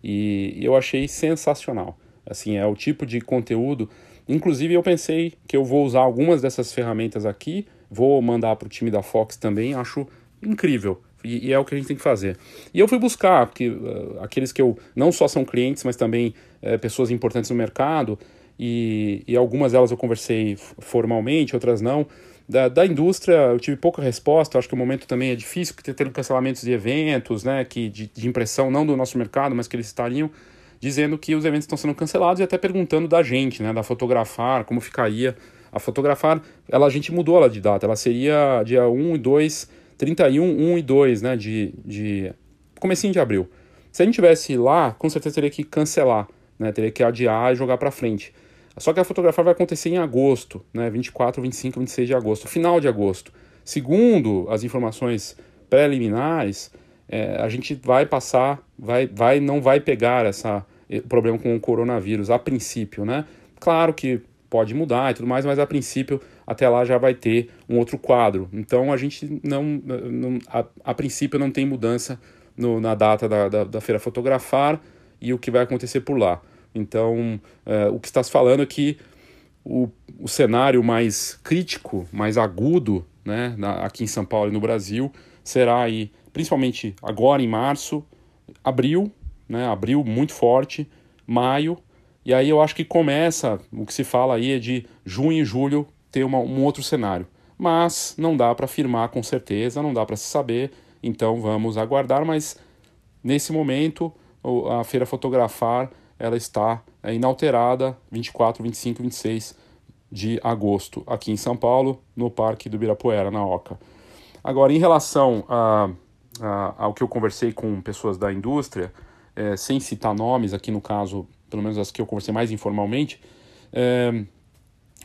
e eu achei sensacional. Assim, é o tipo de conteúdo. Inclusive, eu pensei que eu vou usar algumas dessas ferramentas aqui, vou mandar para o time da Fox também, acho incrível. E, e, é o que a gente tem que fazer. E eu fui buscar, porque uh, aqueles que eu não só são clientes, mas também uh, pessoas importantes no mercado, e, e algumas delas eu conversei formalmente, outras não. Da, da indústria eu tive pouca resposta, acho que o momento também é difícil, que tem cancelamentos de eventos, né, que, de, de impressão, não do nosso mercado, mas que eles estariam dizendo que os eventos estão sendo cancelados e até perguntando da gente, né, da fotografar, como ficaria. A fotografar, ela, a gente mudou ela de data, ela seria dia 1 e 2, 31, 1 e 2, né, de, de comecinho de abril. Se a gente tivesse lá, com certeza teria que cancelar, né, teria que adiar e jogar para frente. Só que a fotografar vai acontecer em agosto, né, 24, 25, 26 de agosto, final de agosto. Segundo as informações preliminares, é, a gente vai passar, vai, vai, não vai pegar essa problema com o coronavírus a princípio, né? Claro que pode mudar e tudo mais, mas a princípio até lá já vai ter um outro quadro. Então a gente não, não a, a princípio não tem mudança no, na data da, da, da, feira fotografar e o que vai acontecer por lá. Então é, o que está se falando é que o, o cenário mais crítico, mais agudo, né, na, aqui em São Paulo e no Brasil, será aí principalmente agora em março, abril, né, abril muito forte, maio, e aí eu acho que começa, o que se fala aí é de junho e julho ter uma, um outro cenário. Mas não dá para afirmar com certeza, não dá para se saber, então vamos aguardar, mas nesse momento a Feira Fotografar ela está é, inalterada 24, 25, 26 de agosto aqui em São Paulo, no Parque do Ibirapuera, na Oca. Agora, em relação a ao que eu conversei com pessoas da indústria, é, sem citar nomes, aqui no caso, pelo menos as que eu conversei mais informalmente, é,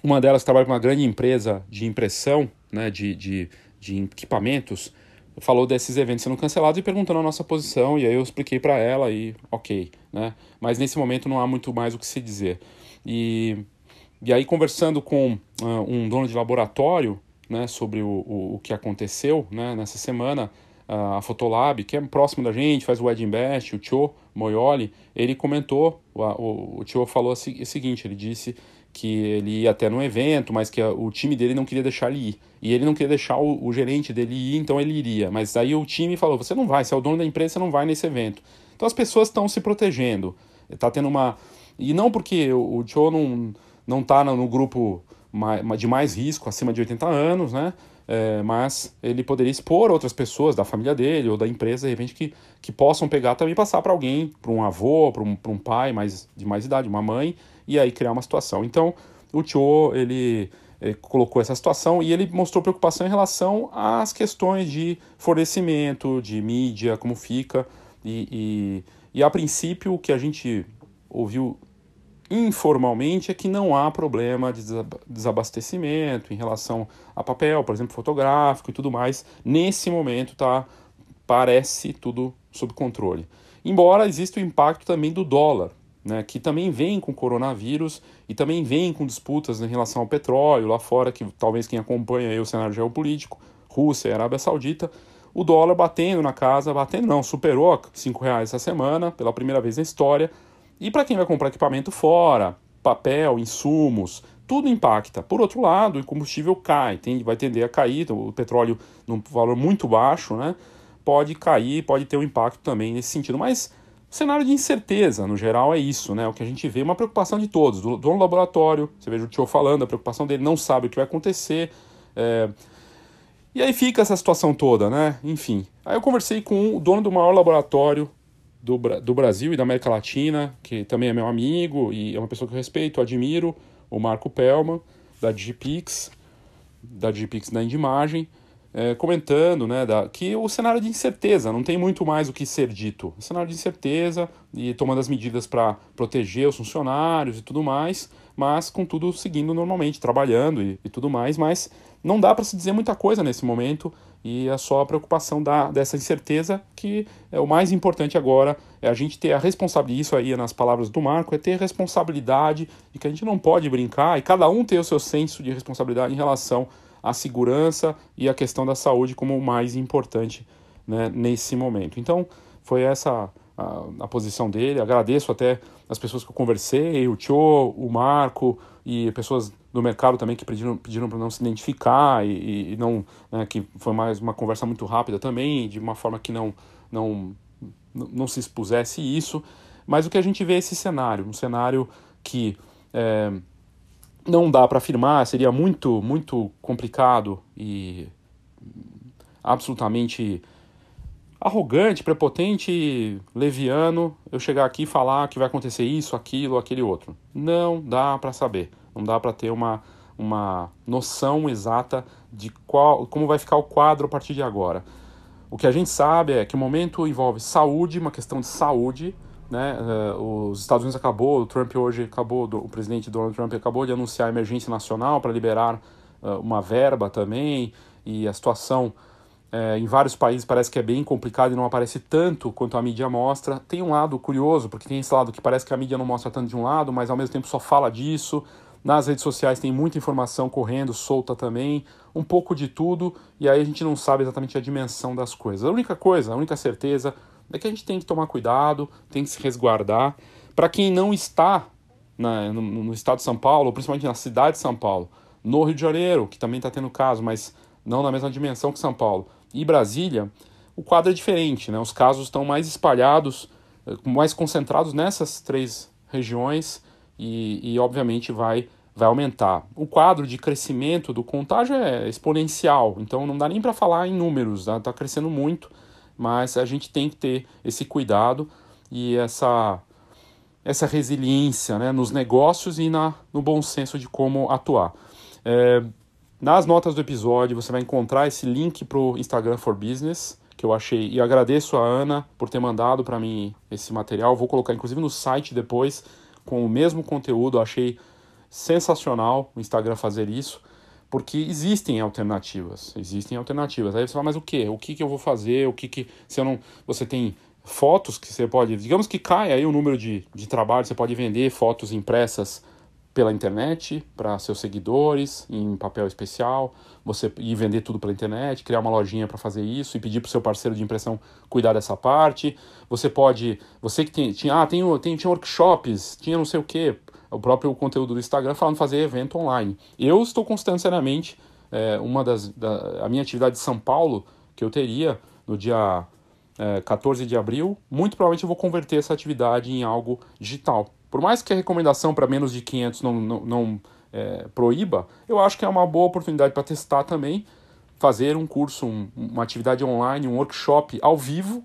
uma delas trabalha com uma grande empresa de impressão, né, de, de, de equipamentos, falou desses eventos sendo cancelados e perguntando a nossa posição, e aí eu expliquei para ela e ok, né? Mas nesse momento não há muito mais o que se dizer. E, e aí conversando com uh, um dono de laboratório, né, sobre o, o, o que aconteceu, né, nessa semana, a Fotolab, que é próximo da gente, faz o Wedding o Tio Moioli, ele comentou, o, o, Tio falou o seguinte, ele disse que ele ia até no evento, mas que o time dele não queria deixar ele ir. E ele não queria deixar o, o, gerente dele ir, então ele iria. Mas aí o time falou, você não vai, você é o dono da empresa, você não vai nesse evento. Então as pessoas estão se protegendo. Está tendo uma... E não porque o, o Tio não, não tá no, no grupo de mais risco, acima de 80 anos, né? É, mas ele poderia expor outras pessoas da família dele ou da empresa, de repente, que, que possam pegar também passar para alguém, para um avô, para um, um pai mais, de mais idade, uma mãe, e aí criar uma situação. Então, o Tio, ele, ele colocou essa situação e ele mostrou preocupação em relação às questões de fornecimento, de mídia, como fica, e, e, e a princípio o que a gente ouviu informalmente é que não há problema de desabastecimento em relação a papel, por exemplo, fotográfico e tudo mais. Nesse momento tá parece tudo sob controle. Embora exista o impacto também do dólar, né, que também vem com coronavírus e também vem com disputas em relação ao petróleo lá fora, que talvez quem acompanha o cenário geopolítico, Rússia e Arábia Saudita, o dólar batendo na casa, batendo não, superou R$ reais essa semana, pela primeira vez na história, e para quem vai comprar equipamento fora, papel, insumos, tudo impacta. Por outro lado, o combustível cai, tem, vai tender a cair, o petróleo num valor muito baixo, né? Pode cair, pode ter um impacto também nesse sentido. Mas cenário de incerteza, no geral, é isso, né? O que a gente vê é uma preocupação de todos. Do dono do laboratório, você veja o tio falando, a preocupação dele não sabe o que vai acontecer. É... E aí fica essa situação toda, né? Enfim. Aí eu conversei com o dono do maior laboratório do, do Brasil e da América Latina, que também é meu amigo e é uma pessoa que eu respeito, admiro, o Marco Pelman, da Digipix, da Digipix da Indimagem, é, comentando né, da, que o cenário de incerteza, não tem muito mais o que ser dito. O cenário de incerteza e tomando as medidas para proteger os funcionários e tudo mais, mas com tudo seguindo normalmente, trabalhando e, e tudo mais, mas não dá para se dizer muita coisa nesse momento e é só a preocupação da, dessa incerteza que é o mais importante agora é a gente ter a responsabilidade, isso aí nas palavras do Marco, é ter responsabilidade e que a gente não pode brincar e cada um ter o seu senso de responsabilidade em relação à segurança e à questão da saúde como o mais importante né, nesse momento. Então, foi essa a, a, posição dele. Agradeço até as pessoas que eu conversei, o Tio, o Marco e pessoas do mercado também que pediram, pediram para não se identificar e, e não né, que foi mais uma conversa muito rápida também de uma forma que não não não se expusesse isso mas o que a gente vê é esse cenário um cenário que é, não dá para afirmar seria muito muito complicado e absolutamente arrogante, prepotente, leviano, eu chegar aqui e falar que vai acontecer isso, aquilo, aquele outro. Não dá para saber. Não dá para ter uma, uma noção exata de qual, como vai ficar o quadro a partir de agora. O que a gente sabe é que o momento envolve saúde, uma questão de saúde. Né? Uh, os Estados Unidos acabou, o Trump hoje acabou, o presidente Donald Trump acabou de anunciar a emergência nacional para liberar uh, uma verba também, e a situação é, em vários países parece que é bem complicado e não aparece tanto quanto a mídia mostra. Tem um lado curioso, porque tem esse lado que parece que a mídia não mostra tanto de um lado, mas ao mesmo tempo só fala disso. Nas redes sociais tem muita informação correndo, solta também, um pouco de tudo, e aí a gente não sabe exatamente a dimensão das coisas. A única coisa, a única certeza é que a gente tem que tomar cuidado, tem que se resguardar. Para quem não está na, no, no, estado de São Paulo, principalmente na cidade de São Paulo, no Rio de Janeiro, que também está tendo caso, mas não na mesma dimensão que São Paulo, e Brasília, o quadro é diferente, né? Os casos estão mais espalhados, eh, mais concentrados nessas três regiões e, e obviamente vai, vai aumentar. O quadro de crescimento do contágio é exponencial, então não dá nem para falar em números, está tá crescendo muito, mas a gente tem que ter esse cuidado e essa, essa resiliência né, nos negócios e na, no bom senso de como atuar. É, nas notas do episódio você vai encontrar esse link para o Instagram for Business que eu achei e agradeço a Ana por ter mandado para mim esse material. Vou colocar inclusive no site depois com o mesmo conteúdo. Achei sensacional o Instagram fazer isso, porque existem alternativas. Existem alternativas. Aí você fala, mas o que? O que, que eu vou fazer? O que que. Se eu não. Você tem fotos que você pode. Digamos que cai aí o número de, de trabalho, você pode vender fotos impressas pela internet para seus seguidores em papel especial, você ir vender tudo pela internet, criar uma lojinha para fazer isso e pedir para o seu parceiro de impressão cuidar dessa parte. Você pode, você que tem, tinha, ah, tem, tem, tinha workshops, tinha não sei o que, o próprio conteúdo do Instagram falando fazer evento online. Eu estou considerando seriamente é, uma das, da, a minha atividade de São Paulo que eu teria no dia é, 14 de abril, muito provavelmente eu vou converter essa atividade em algo digital. Por mais que a recomendação para menos de 500 não, não, não é, proíba, eu acho que é uma boa oportunidade para testar também. fazer um curso, um, uma atividade online, um workshop ao vivo,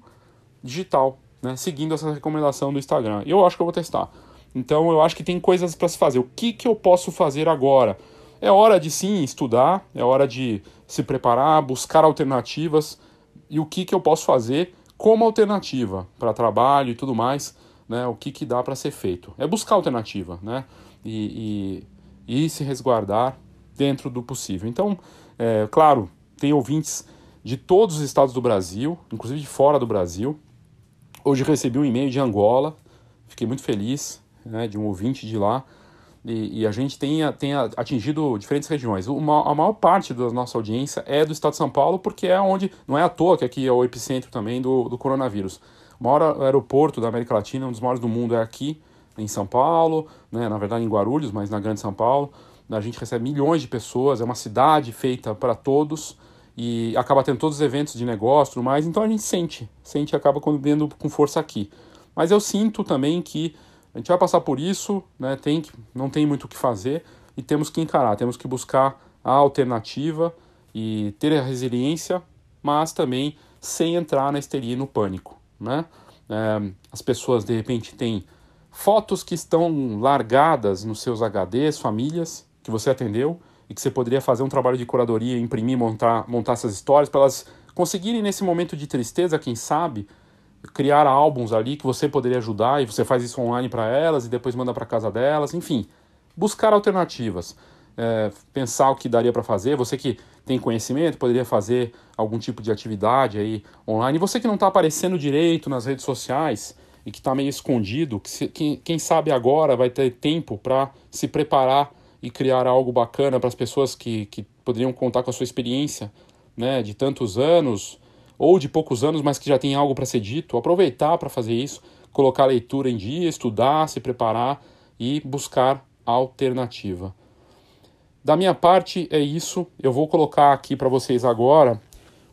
digital, né? seguindo essa recomendação do Instagram. Eu acho que eu vou testar. Então eu acho que tem coisas para se fazer. O que, que eu posso fazer agora? É hora de sim estudar, é hora de se preparar, buscar alternativas e o que, que eu posso fazer como alternativa para trabalho e tudo mais, né? O que, que dá para ser feito? É buscar alternativa, né? E, e, e, se resguardar dentro do possível. Então, é, claro, tem ouvintes de todos os estados do Brasil, inclusive de fora do Brasil. Hoje recebi um e-mail de Angola, fiquei muito feliz, né, de um ouvinte de lá. E, e, a gente tem, tem atingido diferentes regiões. Uma, a maior parte da nossa audiência é do estado de São Paulo, porque é onde, não é à toa que aqui é o epicentro também do, do coronavírus. O maior aeroporto da América Latina, um dos maiores do mundo, é aqui, em São Paulo, né, na verdade em Guarulhos, mas na Grande São Paulo. A gente recebe milhões de pessoas, é uma cidade feita para todos e acaba tendo todos os eventos de negócio e tudo mais, então a gente sente, sente e acaba vendo com força aqui. Mas eu sinto também que a gente vai passar por isso, né? Tem que, não tem muito o que fazer e temos que encarar, temos que buscar a alternativa e ter a resiliência, mas também sem entrar na histeria e no pânico, né? É, as pessoas de repente têm fotos que estão largadas nos seus HDs, famílias que você atendeu e que você poderia fazer um trabalho de curadoria, imprimir, montar, montar essas histórias para elas conseguirem nesse momento de tristeza, quem sabe, criar álbuns ali que você poderia ajudar e você faz isso online para elas e depois manda para casa delas, enfim, buscar alternativas, é, pensar o que daria para fazer. Você que tem conhecimento poderia fazer algum tipo de atividade aí online. Você que não está aparecendo direito nas redes sociais e que está meio escondido, que se, quem, quem sabe agora vai ter tempo para se preparar e criar algo bacana para as pessoas que, que poderiam contar com a sua experiência né, de tantos anos ou de poucos anos, mas que já tem algo para ser dito, aproveitar para fazer isso, colocar a leitura em dia, estudar, se preparar e buscar alternativa. Da minha parte é isso. Eu vou colocar aqui para vocês agora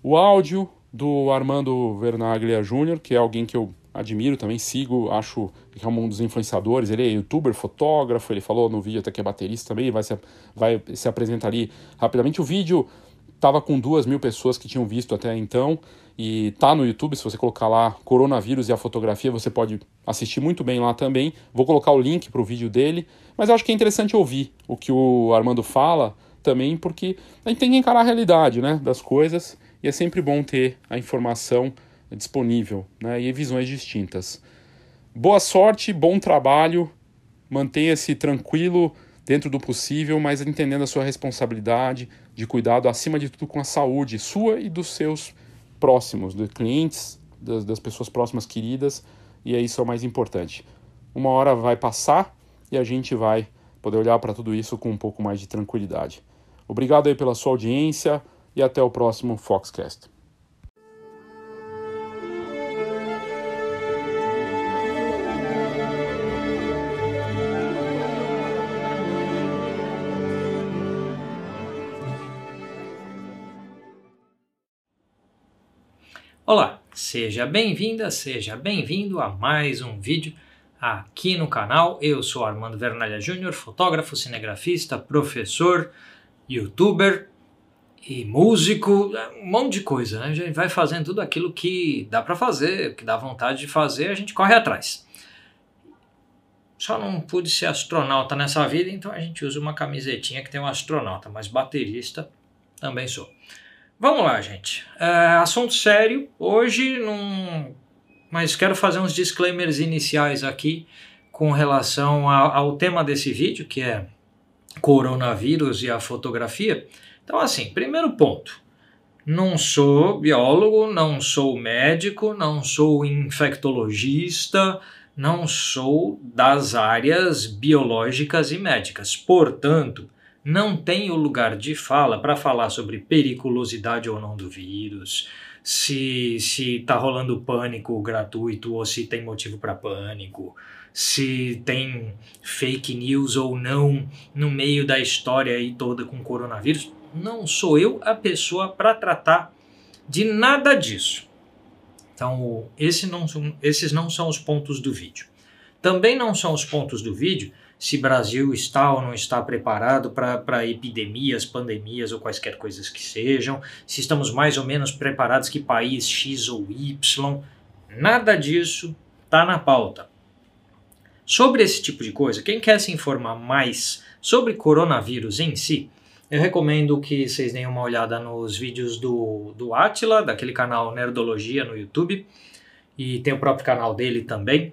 o áudio do Armando Vernaglia Júnior, que é alguém que eu admiro também, sigo, acho que é um dos influenciadores. Ele é youtuber, fotógrafo, ele falou no vídeo até que é baterista também, vai se, vai se apresentar ali rapidamente. O vídeo estava com duas mil pessoas que tinham visto até então e tá no YouTube. Se você colocar lá coronavírus e a fotografia, você pode assistir muito bem lá também. Vou colocar o link para o vídeo dele, mas eu acho que é interessante ouvir o que o Armando fala também, porque a gente tem que encarar a realidade né, das coisas e é sempre bom ter a informação disponível né, e visões distintas. Boa sorte, bom trabalho, mantenha-se tranquilo dentro do possível, mas entendendo a sua responsabilidade de cuidado, acima de tudo, com a saúde sua e dos seus próximos, dos clientes, das, das pessoas próximas queridas, e é isso é o mais importante. Uma hora vai passar e a gente vai poder olhar para tudo isso com um pouco mais de tranquilidade. Obrigado aí pela sua audiência e até o próximo Foxcast. Olá, seja bem-vinda, seja bem-vindo a mais um vídeo aqui no canal. Eu sou Armando Vernalha Júnior, fotógrafo, cinegrafista, professor, youtuber e músico, um monte de coisa, né? A gente vai fazendo tudo aquilo que dá para fazer, que dá vontade de fazer, a gente corre atrás. Só não pude ser astronauta nessa vida, então a gente usa uma camisetinha que tem um astronauta, mas baterista também sou. Vamos lá, gente. É, assunto sério. Hoje, num... mas quero fazer uns disclaimers iniciais aqui com relação a, ao tema desse vídeo, que é coronavírus e a fotografia. Então, assim, primeiro ponto. Não sou biólogo, não sou médico, não sou infectologista, não sou das áreas biológicas e médicas. Portanto, não tem o lugar de fala para falar sobre periculosidade ou não do vírus, se se está rolando pânico gratuito ou se tem motivo para pânico, se tem fake news ou não no meio da história aí toda com coronavírus. Não sou eu a pessoa para tratar de nada disso. Então, esse não, esses não são os pontos do vídeo. Também não são os pontos do vídeo se Brasil está ou não está preparado para epidemias, pandemias ou quaisquer coisas que sejam, se estamos mais ou menos preparados que país X ou Y. Nada disso está na pauta. Sobre esse tipo de coisa, quem quer se informar mais sobre coronavírus em si, eu recomendo que vocês deem uma olhada nos vídeos do, do Atila, daquele canal Nerdologia no YouTube, e tem o próprio canal dele também.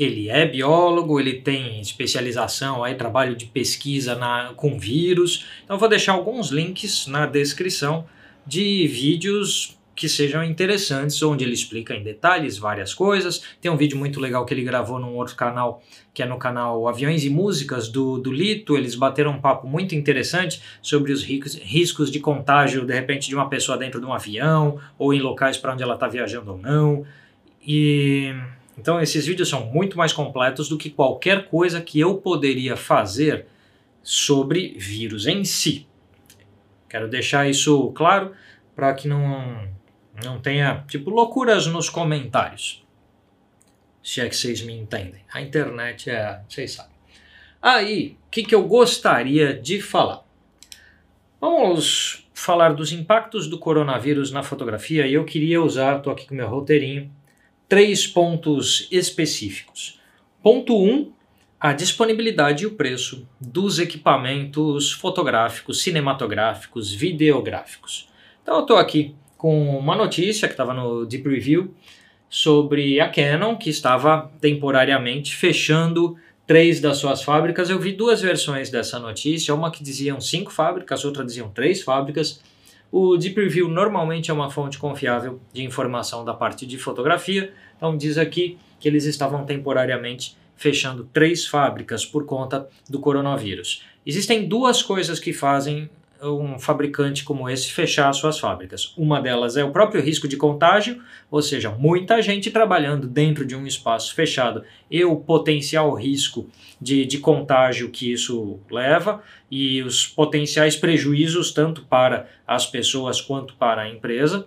Ele é biólogo, ele tem especialização, aí, trabalho de pesquisa na, com vírus. Então, vou deixar alguns links na descrição de vídeos que sejam interessantes, onde ele explica em detalhes várias coisas. Tem um vídeo muito legal que ele gravou num outro canal, que é no canal Aviões e Músicas do, do Lito. Eles bateram um papo muito interessante sobre os riscos de contágio, de repente, de uma pessoa dentro de um avião, ou em locais para onde ela está viajando ou não. E então esses vídeos são muito mais completos do que qualquer coisa que eu poderia fazer sobre vírus em si. Quero deixar isso claro para que não não tenha, tipo, loucuras nos comentários. Se é que vocês me entendem. A internet é. Vocês sabem. Aí, o que, que eu gostaria de falar? Vamos falar dos impactos do coronavírus na fotografia e eu queria usar, estou aqui com meu roteirinho, três pontos específicos. Ponto 1, um, a disponibilidade e o preço dos equipamentos fotográficos, cinematográficos, videográficos. Então eu estou aqui com uma notícia que estava no Deep Review sobre a Canon, que estava temporariamente fechando três das suas fábricas. Eu vi duas versões dessa notícia, uma que diziam cinco fábricas, outra diziam três fábricas. O Deep Review normalmente é uma fonte confiável de informação da parte de fotografia, então diz aqui que eles estavam temporariamente fechando três fábricas por conta do coronavírus. Existem duas coisas que fazem um fabricante como esse fechar suas fábricas. Uma delas é o próprio risco de contágio, ou seja, muita gente trabalhando dentro de um espaço fechado e o potencial risco de, de contágio que isso leva e os potenciais prejuízos tanto para as pessoas quanto para a empresa.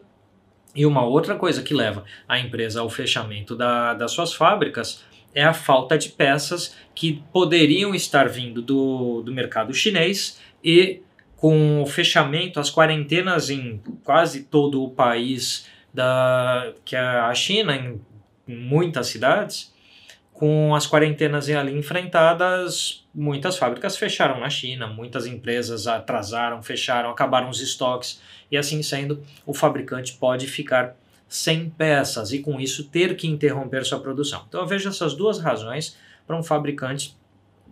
E uma outra coisa que leva a empresa ao fechamento da, das suas fábricas é a falta de peças que poderiam estar vindo do, do mercado chinês e com o fechamento, as quarentenas em quase todo o país da que é a China, em muitas cidades, com as quarentenas ali enfrentadas, muitas fábricas fecharam na China, muitas empresas atrasaram, fecharam, acabaram os estoques, e assim sendo, o fabricante pode ficar sem peças e com isso ter que interromper sua produção. Então eu vejo essas duas razões para um fabricante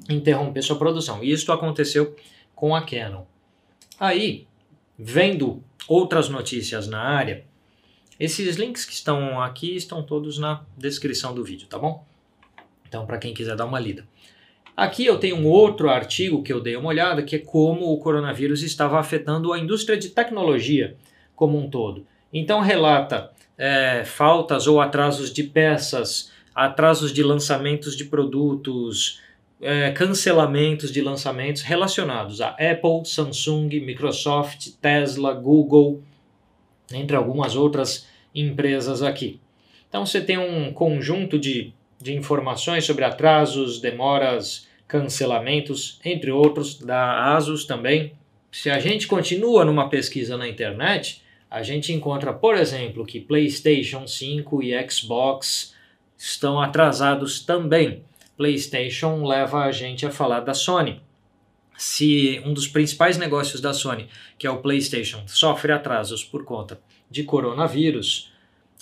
interromper sua produção. E isso aconteceu com a Canon. Aí, vendo outras notícias na área, esses links que estão aqui estão todos na descrição do vídeo, tá bom? Então, para quem quiser dar uma lida. Aqui eu tenho um outro artigo que eu dei uma olhada, que é como o coronavírus estava afetando a indústria de tecnologia como um todo. Então, relata é, faltas ou atrasos de peças, atrasos de lançamentos de produtos, é, cancelamentos de lançamentos relacionados a Apple, Samsung, Microsoft, Tesla, Google, entre algumas outras empresas aqui. Então você tem um conjunto de, de informações sobre atrasos, demoras, cancelamentos, entre outros, da Asus também. Se a gente continua numa pesquisa na internet, a gente encontra, por exemplo, que PlayStation 5 e Xbox estão atrasados também. PlayStation leva a gente a falar da Sony. Se um dos principais negócios da Sony, que é o PlayStation, sofre atrasos por conta de coronavírus,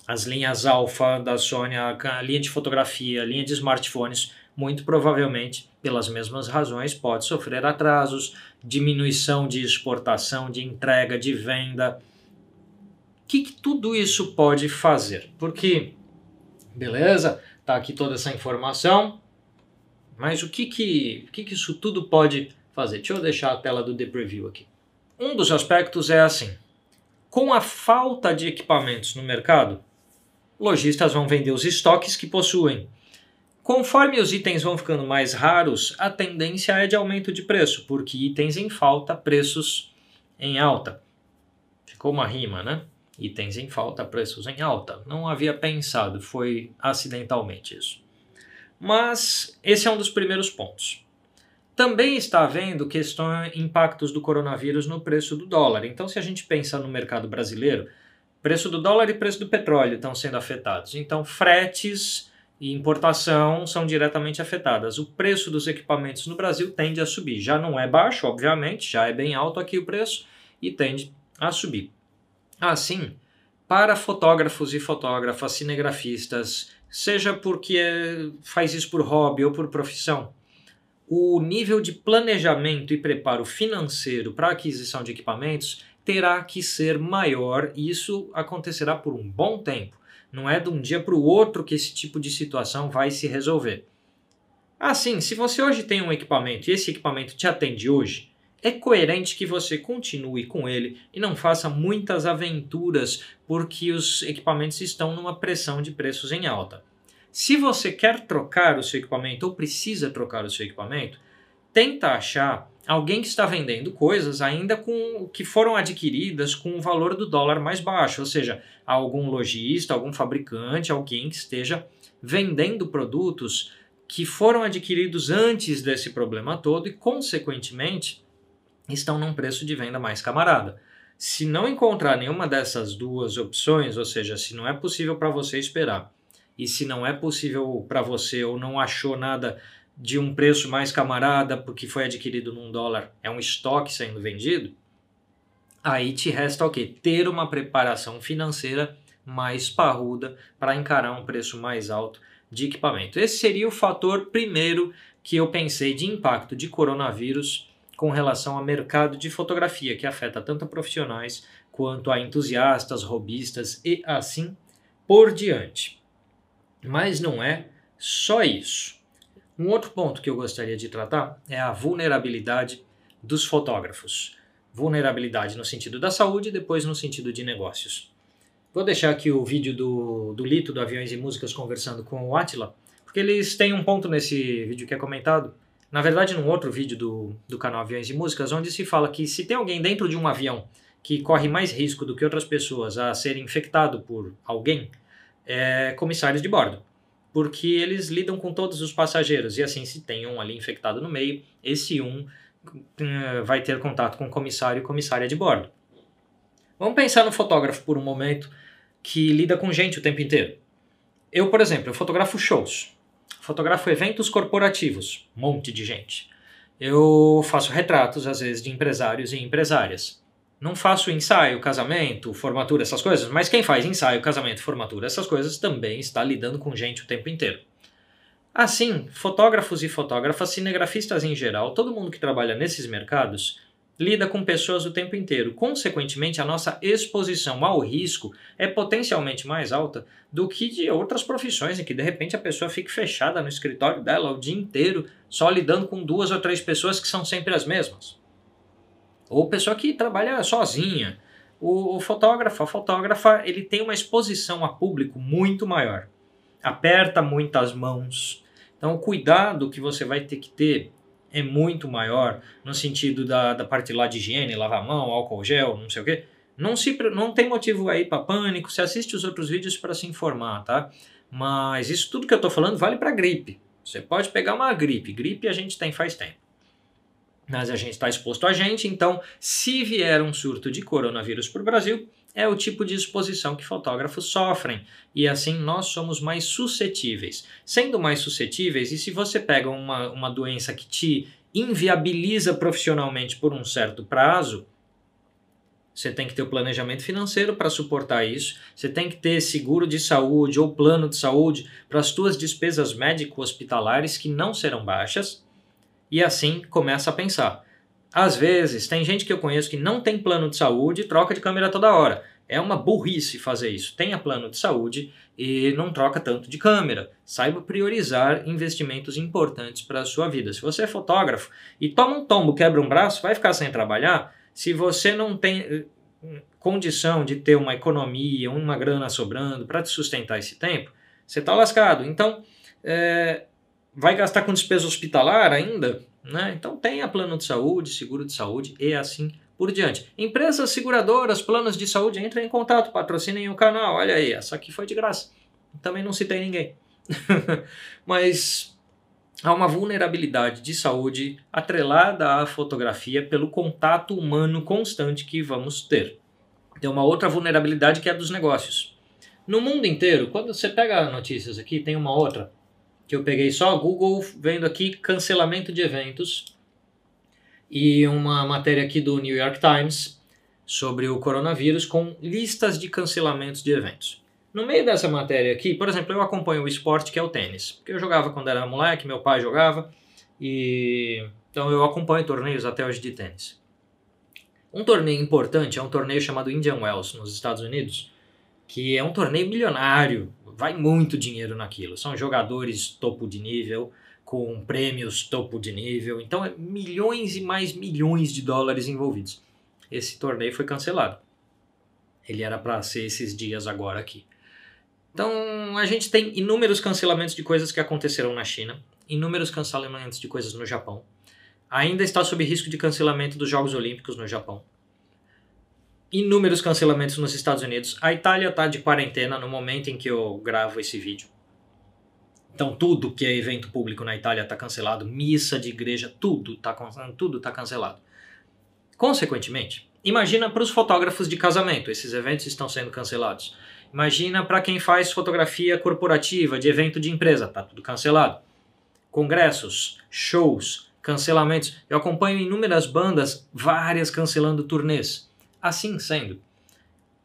as linhas alfa da Sony, a linha de fotografia, a linha de smartphones, muito provavelmente, pelas mesmas razões, pode sofrer atrasos, diminuição de exportação, de entrega, de venda. O que, que tudo isso pode fazer? Porque, beleza, tá aqui toda essa informação, mas o que que, o que que isso tudo pode fazer? Deixa eu deixar a tela do The Preview aqui. Um dos aspectos é assim: com a falta de equipamentos no mercado, lojistas vão vender os estoques que possuem. Conforme os itens vão ficando mais raros, a tendência é de aumento de preço, porque itens em falta, preços em alta. Ficou uma rima, né? Itens em falta, preços em alta. Não havia pensado, foi acidentalmente isso. Mas esse é um dos primeiros pontos. Também está havendo questões, impactos do coronavírus no preço do dólar. Então, se a gente pensa no mercado brasileiro, preço do dólar e preço do petróleo estão sendo afetados. Então, fretes e importação são diretamente afetadas. O preço dos equipamentos no Brasil tende a subir. Já não é baixo, obviamente, já é bem alto aqui o preço e tende a subir. Assim, para fotógrafos e fotógrafas, cinegrafistas, seja porque faz isso por hobby ou por profissão, o nível de planejamento e preparo financeiro para aquisição de equipamentos terá que ser maior e isso acontecerá por um bom tempo. Não é de um dia para o outro que esse tipo de situação vai se resolver. Assim, se você hoje tem um equipamento e esse equipamento te atende hoje, é coerente que você continue com ele e não faça muitas aventuras porque os equipamentos estão numa pressão de preços em alta. Se você quer trocar o seu equipamento ou precisa trocar o seu equipamento, tenta achar alguém que está vendendo coisas ainda com que foram adquiridas com o valor do dólar mais baixo, ou seja, algum lojista, algum fabricante, alguém que esteja vendendo produtos que foram adquiridos antes desse problema todo e, consequentemente, estão num preço de venda mais camarada. Se não encontrar nenhuma dessas duas opções, ou seja, se não é possível para você esperar, e se não é possível para você ou não achou nada de um preço mais camarada porque foi adquirido num dólar, é um estoque sendo vendido, aí te resta o quê? Ter uma preparação financeira mais parruda para encarar um preço mais alto de equipamento. Esse seria o fator primeiro que eu pensei de impacto de coronavírus com relação ao mercado de fotografia, que afeta tanto profissionais quanto a entusiastas, robistas e assim por diante. Mas não é só isso. Um outro ponto que eu gostaria de tratar é a vulnerabilidade dos fotógrafos. Vulnerabilidade no sentido da saúde e depois no sentido de negócios. Vou deixar aqui o vídeo do, do Lito, do Aviões e Músicas, conversando com o Atila, porque eles têm um ponto nesse vídeo que é comentado, na verdade, num outro vídeo do, do canal Aviões e Músicas, onde se fala que se tem alguém dentro de um avião que corre mais risco do que outras pessoas a ser infectado por alguém, é comissários de bordo. Porque eles lidam com todos os passageiros, e assim, se tem um ali infectado no meio, esse um uh, vai ter contato com o comissário e comissária de bordo. Vamos pensar no fotógrafo por um momento que lida com gente o tempo inteiro. Eu, por exemplo, eu fotografo shows fotografo eventos corporativos, um monte de gente. Eu faço retratos, às vezes, de empresários e empresárias. Não faço ensaio, casamento, formatura, essas coisas, mas quem faz ensaio, casamento, formatura, essas coisas também está lidando com gente o tempo inteiro. Assim, fotógrafos e fotógrafas, cinegrafistas em geral, todo mundo que trabalha nesses mercados lida com pessoas o tempo inteiro. Consequentemente, a nossa exposição ao risco é potencialmente mais alta do que de outras profissões em que de repente a pessoa fique fechada no escritório dela o dia inteiro só lidando com duas ou três pessoas que são sempre as mesmas. Ou pessoa que trabalha sozinha. O, o fotógrafo, a fotógrafa, ele tem uma exposição a público muito maior. Aperta muitas mãos. Então, o cuidado que você vai ter que ter é muito maior no sentido da, da parte lá de higiene, lavar a mão, álcool gel, não sei o quê. Não, se, não tem motivo aí para pânico, você assiste os outros vídeos para se informar, tá? Mas isso tudo que eu estou falando vale para gripe. Você pode pegar uma gripe, gripe a gente tem faz tempo. Mas a gente está exposto a gente, então se vier um surto de coronavírus para o Brasil, é o tipo de exposição que fotógrafos sofrem e assim nós somos mais suscetíveis. Sendo mais suscetíveis, e se você pega uma, uma doença que te inviabiliza profissionalmente por um certo prazo, você tem que ter o planejamento financeiro para suportar isso, você tem que ter seguro de saúde ou plano de saúde para as suas despesas médico-hospitalares que não serão baixas, e assim começa a pensar às vezes, tem gente que eu conheço que não tem plano de saúde e troca de câmera toda hora. É uma burrice fazer isso. Tenha plano de saúde e não troca tanto de câmera. Saiba priorizar investimentos importantes para a sua vida. Se você é fotógrafo e toma um tombo, quebra um braço, vai ficar sem trabalhar. Se você não tem eh, condição de ter uma economia, uma grana sobrando para te sustentar esse tempo, você está lascado. Então, é, vai gastar com despesa hospitalar ainda? Né? Então tenha plano de saúde, seguro de saúde e assim por diante. Empresas seguradoras, planos de saúde, entrem em contato, patrocinem o canal. Olha aí, essa aqui foi de graça. Também não citei ninguém. Mas há uma vulnerabilidade de saúde atrelada à fotografia pelo contato humano constante que vamos ter. Tem uma outra vulnerabilidade que é a dos negócios. No mundo inteiro, quando você pega notícias aqui, tem uma outra que eu peguei só Google vendo aqui cancelamento de eventos e uma matéria aqui do New York Times sobre o coronavírus com listas de cancelamentos de eventos. No meio dessa matéria aqui, por exemplo, eu acompanho o esporte que é o tênis, porque eu jogava quando era moleque, meu pai jogava, e então eu acompanho torneios até hoje de tênis. Um torneio importante é um torneio chamado Indian Wells nos Estados Unidos, que é um torneio milionário, vai muito dinheiro naquilo. São jogadores topo de nível, com prêmios topo de nível, então é milhões e mais milhões de dólares envolvidos. Esse torneio foi cancelado. Ele era para ser esses dias agora aqui. Então, a gente tem inúmeros cancelamentos de coisas que aconteceram na China, inúmeros cancelamentos de coisas no Japão. Ainda está sob risco de cancelamento dos Jogos Olímpicos no Japão. Inúmeros cancelamentos nos Estados Unidos. A Itália está de quarentena no momento em que eu gravo esse vídeo. Então, tudo que é evento público na Itália está cancelado, missa de igreja, tudo está tudo tá cancelado. Consequentemente, imagina para os fotógrafos de casamento, esses eventos estão sendo cancelados. Imagina para quem faz fotografia corporativa, de evento de empresa, tá tudo cancelado. Congressos, shows, cancelamentos. Eu acompanho inúmeras bandas, várias cancelando turnês. Assim sendo,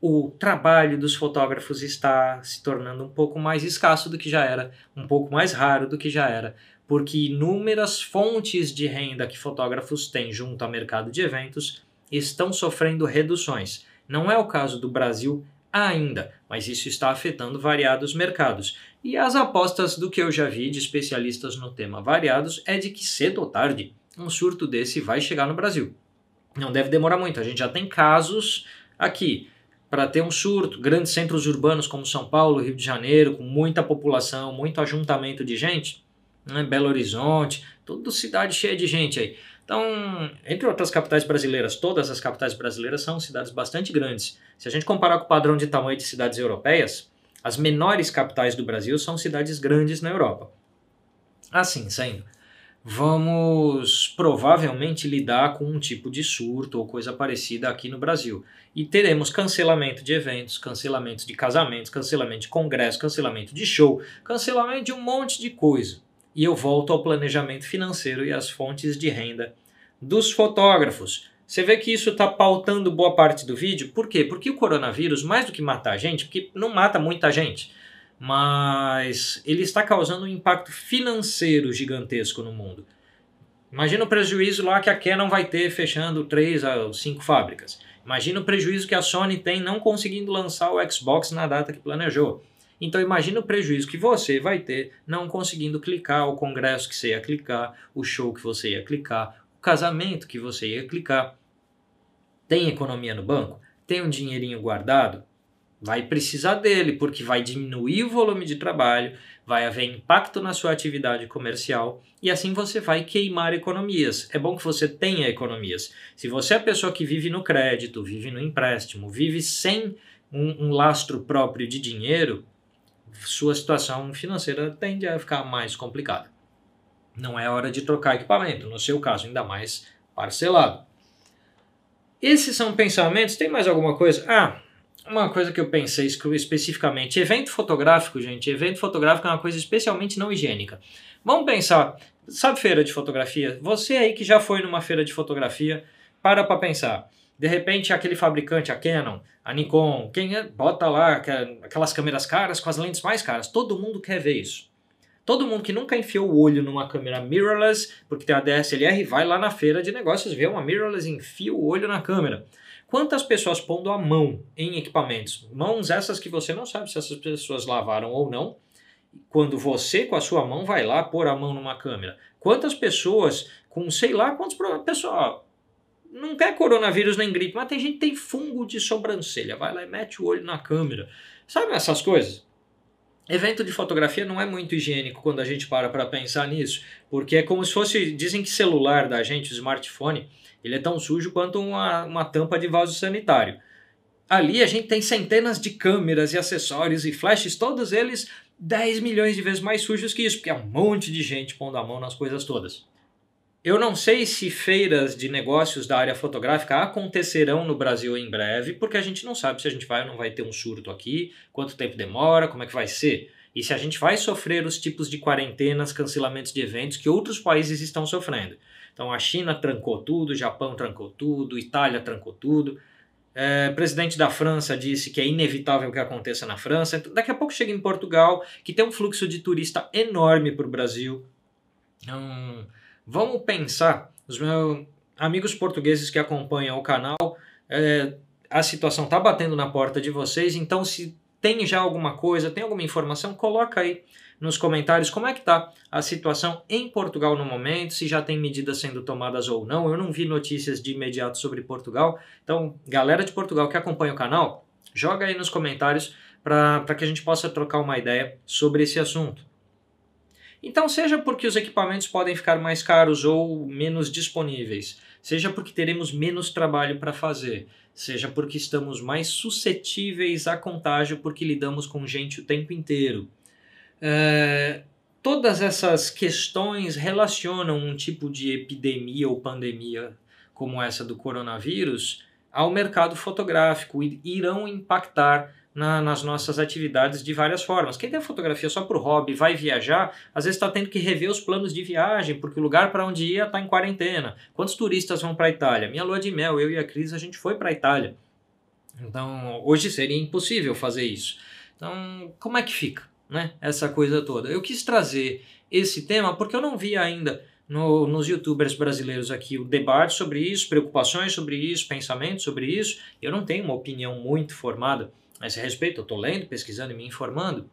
o trabalho dos fotógrafos está se tornando um pouco mais escasso do que já era, um pouco mais raro do que já era, porque inúmeras fontes de renda que fotógrafos têm junto ao mercado de eventos estão sofrendo reduções. Não é o caso do Brasil ainda, mas isso está afetando variados mercados. E as apostas do que eu já vi de especialistas no tema variados é de que cedo ou tarde um surto desse vai chegar no Brasil. Não deve demorar muito, a gente já tem casos aqui para ter um surto, grandes centros urbanos como São Paulo, Rio de Janeiro, com muita população, muito ajuntamento de gente, né? Belo Horizonte, toda cidade cheia de gente aí. Então, entre outras capitais brasileiras, todas as capitais brasileiras são cidades bastante grandes. Se a gente comparar com o padrão de tamanho de cidades europeias, as menores capitais do Brasil são cidades grandes na Europa. Assim sendo, vamos provavelmente lidar com um tipo de surto ou coisa parecida aqui no Brasil. E teremos cancelamento de eventos, cancelamento de casamentos, cancelamento de congresso, cancelamento de show, cancelamento de um monte de coisa e eu volto ao planejamento financeiro e às fontes de renda dos fotógrafos. Você vê que isso está pautando boa parte do vídeo. Por quê? Porque o coronavírus, mais do que matar a gente, porque não mata muita gente, mas ele está causando um impacto financeiro gigantesco no mundo. Imagina o prejuízo lá que a Canon vai ter fechando 3 a 5 fábricas. Imagina o prejuízo que a Sony tem não conseguindo lançar o Xbox na data que planejou. Então imagina o prejuízo que você vai ter não conseguindo clicar o congresso que você ia clicar, o show que você ia clicar, o casamento que você ia clicar. Tem economia no banco? Tem um dinheirinho guardado? Vai precisar dele, porque vai diminuir o volume de trabalho, vai haver impacto na sua atividade comercial e assim você vai queimar economias. É bom que você tenha economias. Se você é a pessoa que vive no crédito, vive no empréstimo, vive sem um, um lastro próprio de dinheiro, sua situação financeira tende a ficar mais complicada. Não é hora de trocar equipamento, no seu caso, ainda mais parcelado. Esses são pensamentos. Tem mais alguma coisa? Ah, uma coisa que eu pensei especificamente: evento fotográfico, gente. Evento fotográfico é uma coisa especialmente não higiênica. Vamos pensar, sabe feira de fotografia? Você aí que já foi numa feira de fotografia, para para pensar. De repente, aquele fabricante, a Canon, a Nikon, quem é, bota lá aquelas câmeras caras com as lentes mais caras. Todo mundo quer ver isso. Todo mundo que nunca enfiou o olho numa câmera mirrorless, porque tem a DSLR, vai lá na feira de negócios ver uma mirrorless e enfia o olho na câmera. Quantas pessoas pondo a mão em equipamentos? Mãos essas que você não sabe se essas pessoas lavaram ou não. Quando você, com a sua mão, vai lá pôr a mão numa câmera. Quantas pessoas com sei lá quantos... Pessoal, não quer coronavírus nem gripe, mas tem gente que tem fungo de sobrancelha, vai lá e mete o olho na câmera. Sabe essas coisas? Evento de fotografia não é muito higiênico quando a gente para para pensar nisso, porque é como se fosse, dizem que celular da gente, o smartphone, ele é tão sujo quanto uma, uma tampa de vaso sanitário. ali a gente tem centenas de câmeras e acessórios e flashes, todos eles 10 milhões de vezes mais sujos que isso, porque é um monte de gente pondo a mão nas coisas todas. Eu não sei se feiras de negócios da área fotográfica acontecerão no Brasil em breve, porque a gente não sabe se a gente vai ou não vai ter um surto aqui, quanto tempo demora, como é que vai ser. E se a gente vai sofrer os tipos de quarentenas, cancelamentos de eventos que outros países estão sofrendo. Então a China trancou tudo, o Japão trancou tudo, Itália trancou tudo. É, presidente da França disse que é inevitável que aconteça na França. Então, daqui a pouco chega em Portugal, que tem um fluxo de turista enorme para o Brasil. Então, vamos pensar, os meus amigos portugueses que acompanham o canal, é, a situação está batendo na porta de vocês, então se tem já alguma coisa, tem alguma informação, coloca aí nos comentários como é que está a situação em Portugal no momento, se já tem medidas sendo tomadas ou não. Eu não vi notícias de imediato sobre Portugal. Então, galera de Portugal que acompanha o canal, joga aí nos comentários para que a gente possa trocar uma ideia sobre esse assunto. Então, seja porque os equipamentos podem ficar mais caros ou menos disponíveis, seja porque teremos menos trabalho para fazer, seja porque estamos mais suscetíveis a contágio porque lidamos com gente o tempo inteiro, é, todas essas questões relacionam um tipo de epidemia ou pandemia como essa do coronavírus ao mercado fotográfico e irão impactar na, nas nossas atividades de várias formas. Quem tem fotografia só por hobby, vai viajar, às vezes está tendo que rever os planos de viagem, porque o lugar para onde ia está em quarentena. Quantos turistas vão para a Itália? Minha lua de mel, eu e a Cris, a gente foi para a Itália. Então, hoje seria impossível fazer isso. Então, como é que fica? né? Essa coisa toda. Eu quis trazer esse tema porque eu não vi ainda no, nos youtubers brasileiros aqui o debate sobre isso, preocupações sobre isso, pensamentos sobre isso. Eu não tenho uma opinião muito formada a esse respeito, eu estou lendo, pesquisando e me informando.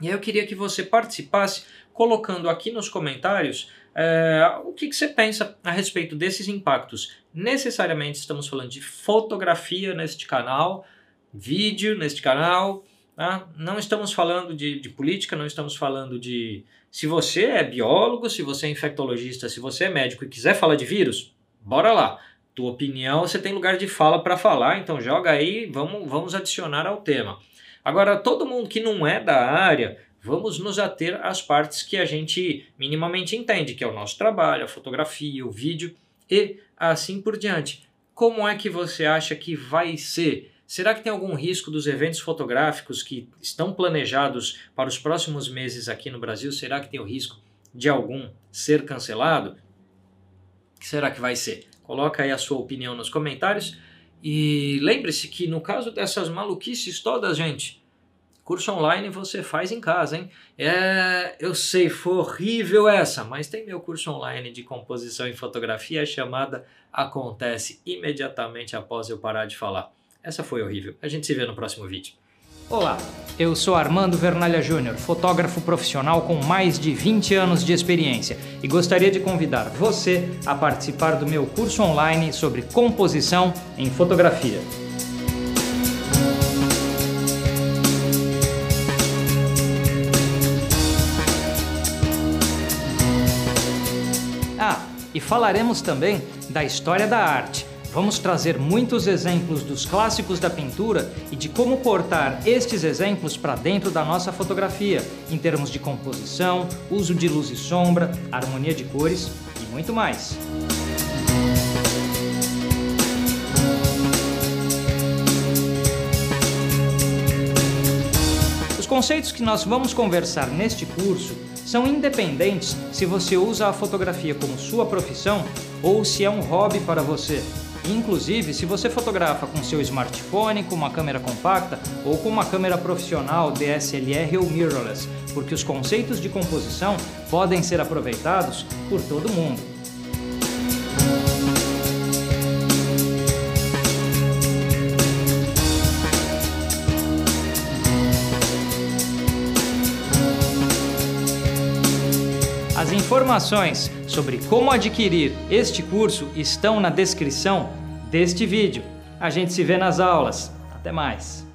E aí eu queria que você participasse colocando aqui nos comentários é, o que, que, você pensa a respeito desses impactos. Necessariamente estamos falando de fotografia neste canal, vídeo neste canal, Tá? Não estamos falando de, de política, não estamos falando de. Se você é biólogo, se você é infectologista, se você é médico e quiser falar de vírus, bora lá. Tua opinião, você tem lugar de fala para falar, então joga aí, vamos, vamos adicionar ao tema. Agora, todo mundo que não é da área, vamos nos ater às partes que a gente minimamente entende, que é o nosso trabalho, a fotografia, o vídeo e assim por diante. Como é que você acha que vai ser Será que tem algum risco dos eventos fotográficos que estão planejados para os próximos meses aqui no Brasil? Será que tem o risco de algum ser cancelado? O que será que vai ser? Coloca aí a sua opinião nos comentários. E lembre-se que no caso dessas maluquices todas, gente, curso online você faz em casa, hein? É, eu sei, foi horrível essa, mas tem meu curso online de composição e fotografia chamada Acontece imediatamente após eu parar de falar. Essa foi horrível. A gente se vê no próximo vídeo. Olá, eu sou Armando Vernalha Júnior, fotógrafo profissional com mais de 20 anos de experiência e gostaria de convidar você a participar do meu curso online sobre composição em fotografia. Ah, e falaremos também da história da arte Vamos trazer muitos exemplos dos clássicos da pintura e de como portar estes exemplos para dentro da nossa fotografia, em termos de composição, uso de luz e sombra, harmonia de cores e muito mais. Os conceitos que nós vamos conversar neste curso são independentes se você usa a fotografia como sua profissão ou se é um hobby para você. Inclusive, se você fotografa com seu smartphone, com uma câmera compacta ou com uma câmera profissional DSLR ou mirrorless, porque os conceitos de composição podem ser aproveitados por todo mundo. Informações sobre como adquirir este curso estão na descrição deste vídeo. A gente se vê nas aulas. Até mais!